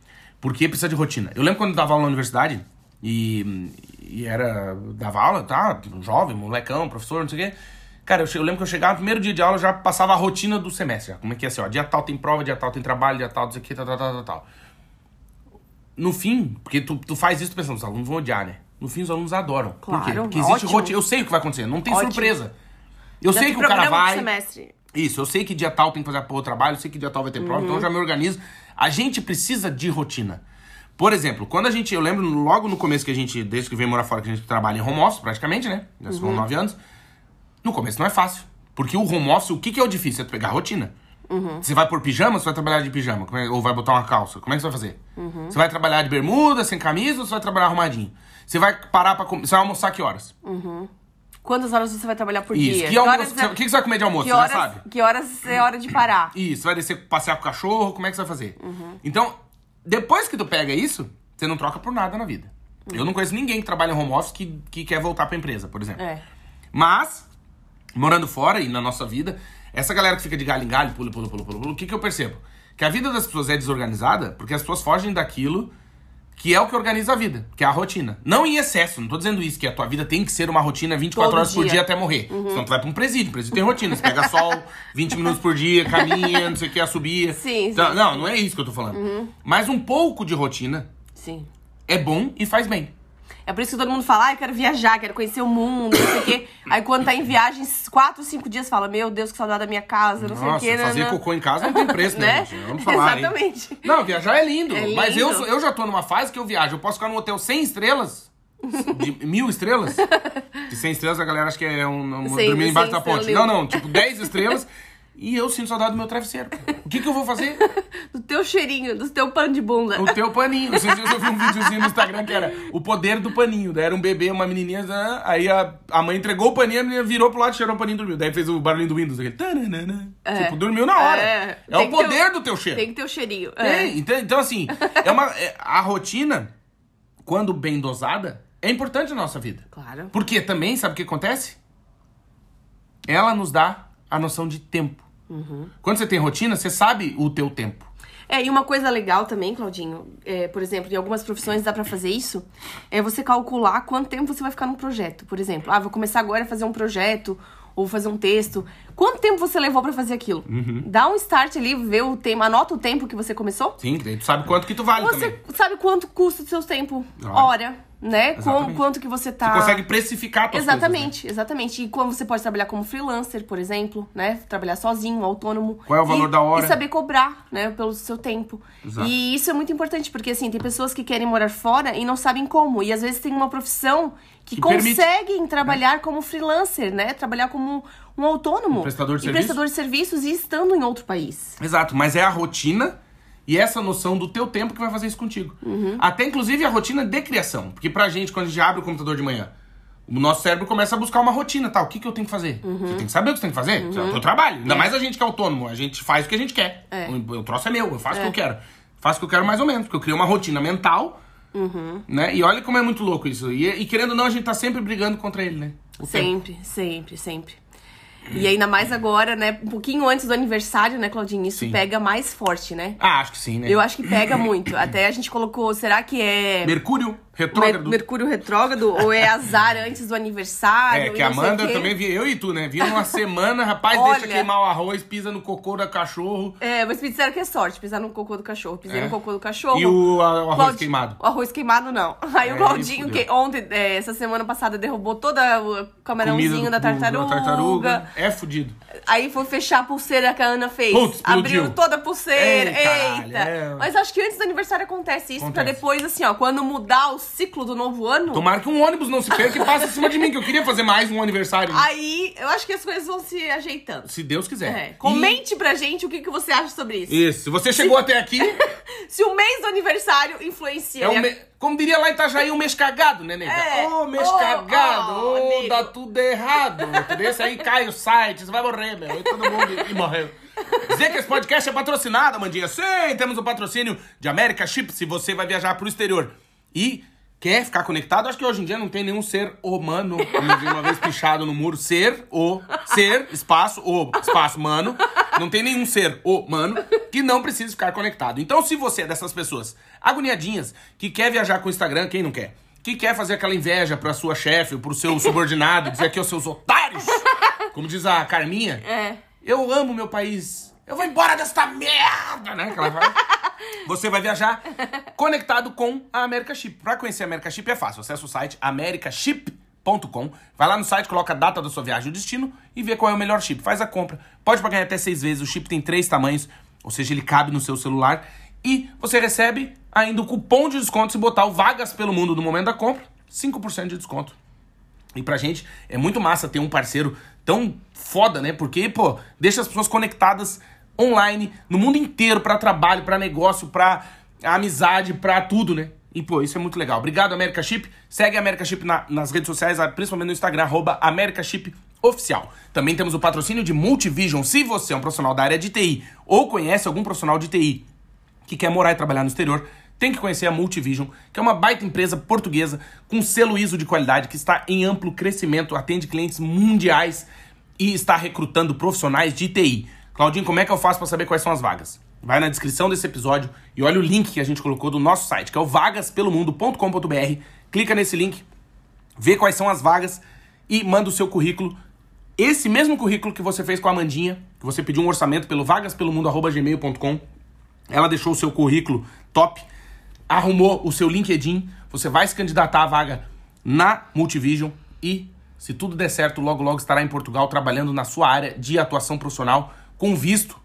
Porque precisa de rotina. Eu lembro quando eu dava aula na universidade e, e era. dava aula, tá? Jovem, molecão, professor, não sei o quê. Cara, eu, eu, lembro que eu chegava no primeiro dia de aula, eu já passava a rotina do semestre. Já. Como é que é assim, ó? Dia tal tem prova, dia tal tem trabalho, dia tal, não sei o que, tal, tal, tal, tal. No fim, porque tu, tu faz isso pensando, os alunos vão odiar, né? No fim, os alunos adoram. Claro, Por quê? Porque existe rotina. Eu sei o que vai acontecer, não tem ótimo. surpresa. Eu já sei que o cara vai. Semestre. Isso, eu sei que dia tal tem que fazer a porra do trabalho, eu sei que dia tal vai ter prova, uhum. então eu já me organizo. A gente precisa de rotina. Por exemplo, quando a gente. Eu lembro logo no começo que a gente, desde que veio morar fora, que a gente trabalha em home office praticamente, né? Já são uhum. nove anos. No começo não é fácil. Porque o home office, o que, que é o difícil? É pegar a rotina. Uhum. Você vai por pijama, você vai trabalhar de pijama? É, ou vai botar uma calça? Como é que você vai fazer? Uhum. Você vai trabalhar de bermuda, sem camisa, ou você vai trabalhar arrumadinho? Você vai parar pra comer. Você vai almoçar que horas? Uhum. Quantas horas você vai trabalhar por Isso. dia? Que, almoço, que, que, você vai comer de almoço? Que horas, já sabe? Que horas é hora de parar? Isso, vai descer passear com o cachorro, como é que você vai fazer? Uhum. Então, depois que tu pega isso, você não troca por nada na vida. Uhum. Eu não conheço ninguém que trabalha em home office que, que quer voltar pra empresa, por exemplo. É. Mas, morando fora e na nossa vida, essa galera que fica de galho em galho, pula, pula, pula, pula, pula, o que, que eu percebo? Que a vida das pessoas é desorganizada porque as pessoas fogem daquilo que é o que organiza a vida, que é a rotina. Não em excesso, não tô dizendo isso, que a tua vida tem que ser uma rotina 24 Todo horas por dia. dia até morrer. Uhum. Senão tu vai pra um presídio, presídio tem rotina, você pega sol, 20 minutos por dia, caminha, não sei o que, subir. Sim, Então, sim, não, não é isso que eu tô falando. Mas um pouco de rotina Sim. é bom e faz bem. É por isso que todo mundo fala, ah, eu quero viajar, quero conhecer o mundo, não sei o quê. Aí quando tá em viagens, quatro, cinco dias, fala, meu Deus, que saudade da minha casa, não sei o Nossa, quê. fazer nanã. cocô em casa não tem preço, né? Né? gente? Vamos falar, hein? Exatamente. Não, viajar é lindo, É Mas eu, lindo. eu já tô numa fase que eu viajo. Eu posso ficar num hotel 100 estrelas. De mil estrelas? De 100 estrelas a galera acha que é um, um dormir embaixo da ponte. Não, não, tipo 10 estrelas. E eu sinto saudade do meu travesseiro. O que, que eu vou fazer? Do teu cheirinho, do teu pano de bunda. O teu paninho. Esses dias eu vi um videozinho no Instagram que era o poder do paninho. Daí era um bebê, uma menininha, ah, aí a, a mãe entregou o paninho, a menina virou pro lado, cheirou o paninho e dormiu. Daí fez o barulhinho do Windows. Aquele. É. Tipo, dormiu na hora. É. É, o ter poder o- do teu cheiro. Tem que ter o cheirinho. Tem. É. Então, então, assim, é uma, é- a rotina, quando bem dosada, é importante na nossa vida. Claro. Porque também, sabe o que acontece? Ela nos dá a noção de tempo. Uhum. Quando você tem rotina, você sabe o teu tempo. É, e uma coisa legal também, Claudinho, é, por exemplo, em algumas profissões dá pra fazer isso, é você calcular quanto tempo você vai ficar num projeto. Por exemplo, ah, vou começar agora a fazer um projeto ou fazer um texto. Quanto tempo você levou pra fazer aquilo? Uhum. Dá um start ali, vê o tempo, anota o tempo que você começou. Sim, daí tu sabe quanto que tu vale Você também. sabe quanto custa o seu tempo, hora, né? Com, quanto que você tá... Você consegue precificar tuas Exatamente, exatamente. E como você pode trabalhar como freelancer, por exemplo, né? Trabalhar sozinho, autônomo. Qual é o valor E- da hora? E saber cobrar, né? Pelo seu tempo. Exato. E isso é muito importante, porque assim, tem pessoas que querem morar fora e não sabem como. E às vezes tem uma profissão que, Que permite. conseguem trabalhar como freelancer, né? Trabalhar como um autônomo. Um prestador de e serviço. prestador de serviços e estando em outro país. Exato, mas é a rotina e essa noção do teu tempo que vai fazer isso contigo. Uhum. Até inclusive a rotina de criação. Porque pra gente, quando a gente abre o computador de manhã, o nosso cérebro começa a buscar uma rotina, tá? O que, que eu tenho que fazer? Uhum. Você tem que saber o que você tem que fazer. É o teu trabalho. Ainda mais a gente que é autônomo. A gente faz o que a gente quer. É. O, o troço é meu, eu faço o É. que eu quero. Faço o que eu quero mais ou menos, porque eu crio uma rotina mental. Uhum. Né? E olha como é muito louco isso. E, e querendo ou não, a gente tá sempre brigando contra ele, né? O tempo. Sempre, sempre, sempre. E ainda mais agora, né? Um pouquinho antes do aniversário, né, Claudinho? Isso Sim. pega mais forte, né? Ah, acho que sim, né? Eu acho que pega muito. Até a gente colocou, será que é Mercúrio retrógrado. Mer- Mercúrio retrógrado ou é azar antes do aniversário? É, que a Amanda também via, eu e tu, né? Via numa semana, rapaz, Olha. deixa queimar o arroz, pisa no cocô da cachorro. É, mas me disseram que é sorte, pisar no cocô do cachorro. Pisei É. no cocô do cachorro. E o, a- o arroz queimado. O arroz queimado, não. Aí É, o Claudinho, que ontem, é, essa semana passada, derrubou toda o camarãozinho da do- do- tartaruga. tartaruga. É fudido. Aí foi fechar a pulseira que a Ana fez. Putz. Abriu toda a pulseira. Eita. é. Mas acho que antes do aniversário acontece isso, pra Acontece. depois, assim, ó, quando mudar o ciclo do novo ano. Tomara que um ônibus não se perca e passe em cima de mim, que eu queria fazer mais um aniversário. Aí eu acho que as coisas vão se ajeitando. Se Deus quiser. É, comente pra gente o que, que você acha sobre isso. E- Isso. Se você chegou até aqui, Se o mês do aniversário influencia. é um e me... como diria lá em Itajaí, um mês cagado, né, nega? É. Ô, mês Ô, cagado. Ô, amigo. dá tudo errado. Desse aí cai o site, você vai morrer, meu. E todo mundo e morreu. Dizer que esse podcast é patrocinado, Amandinha. Sim, temos o patrocínio de América Chip, se você vai viajar pro exterior. E quer ficar conectado, acho que hoje em dia não tem nenhum ser humano, uma vez pichado no muro, ser, o, ser, espaço, o, espaço, mano. Não tem nenhum ser humano que não precise ficar conectado. Então, se você é dessas pessoas agoniadinhas, que quer viajar com o Instagram, quem não quer? Que quer fazer aquela inveja pra sua chefe, pro seu subordinado, dizer aqui, os seus otários, como diz a Carminha. É. Eu amo meu país. Eu vou embora desta merda, né? Que ela vai. Você vai viajar conectado com a America Chip. Pra conhecer a America Chip é fácil. Acesse o site americaship.com. Vai lá no site, coloca a data da sua viagem e o destino e vê qual é o melhor chip. Faz a compra. Pode pagar em até seis vezes. O chip tem três tamanhos, ou seja, ele cabe no seu celular. E você recebe ainda o cupom de desconto se botar o Vagas pelo Mundo no momento da compra. 5% de desconto. E pra gente é muito massa ter um parceiro tão foda, né? Porque, pô, deixa as pessoas conectadas online no mundo inteiro pra trabalho, pra negócio, pra amizade, pra tudo, né? E, pô, isso é muito legal. Obrigado, America Chip. Segue a America Chip na- nas redes sociais, ah, principalmente no Instagram, arroba America Chip Oficial. Também temos o patrocínio de Multivision. Se você é um profissional da área de TI ou conhece algum profissional de TI que quer morar e trabalhar no exterior, tem que conhecer a Multivision, que é uma baita empresa portuguesa com selo ISO de qualidade que está em amplo crescimento, atende clientes mundiais e está recrutando profissionais de TI. Claudinho, como é que eu faço para saber quais são as vagas? vai na descrição desse episódio e olha o link que a gente colocou do nosso site, que é o vagaspelomundo.com.br. Clica nesse link, vê quais são as vagas e manda o seu currículo. Esse mesmo currículo que você fez com a Amandinha, que você pediu um orçamento pelo vagaspelomundo.gmail.com. Ela deixou o seu currículo top, arrumou o seu LinkedIn, você vai se candidatar à vaga na Multivision e, se tudo der certo, logo logo estará em Portugal trabalhando na sua área de atuação profissional com visto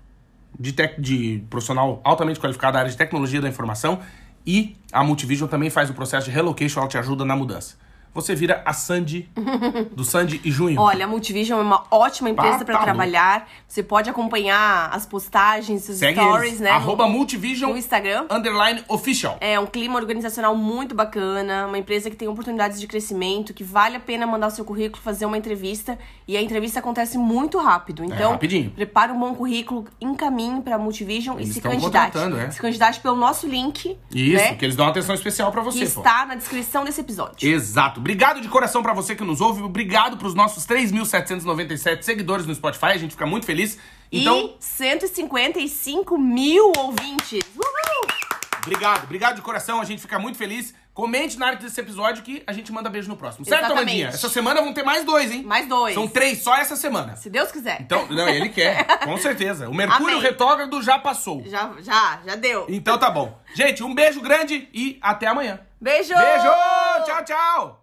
de, tec, de profissional altamente qualificado da área de tecnologia da informação e a Multivision também faz o processo de relocation, ela te ajuda na mudança você vira a Sandy do Sandy e Junho. Olha, a Multivision é uma ótima empresa para trabalhar. Você pode acompanhar as postagens, os Segue stories, eles. né? Arroba no, Multivision no Instagram. Underline official. É um clima organizacional muito bacana, uma empresa que tem oportunidades de crescimento, que vale a pena mandar o seu currículo, fazer uma entrevista. E a entrevista acontece muito rápido. É, então, é, rapidinho. prepara um bom currículo, encaminhe pra Multivision eles e se candidate. É. Se candidate pelo nosso link. Isso, né? que eles dão uma atenção especial para você. Que pô. está na descrição desse episódio. Exato. Obrigado de coração para você que nos ouve. Obrigado pros nossos 3.797 seguidores no Spotify. A gente fica muito feliz. Então... E 155 mil ouvintes. Uhul! Obrigado, obrigado de coração. A gente fica muito feliz. Comente na arte desse episódio que a gente manda beijo no próximo. Certo, Exatamente. Amandinha? Essa semana vão ter mais dois, hein? Mais dois. São três só essa semana. Se Deus quiser. Então, não, ele quer, com certeza. O Mercúrio Amém. retrógrado já passou. Já, já, já deu. Então tá bom. Gente, um beijo grande e até amanhã. Beijo! Beijo! Tchau, tchau!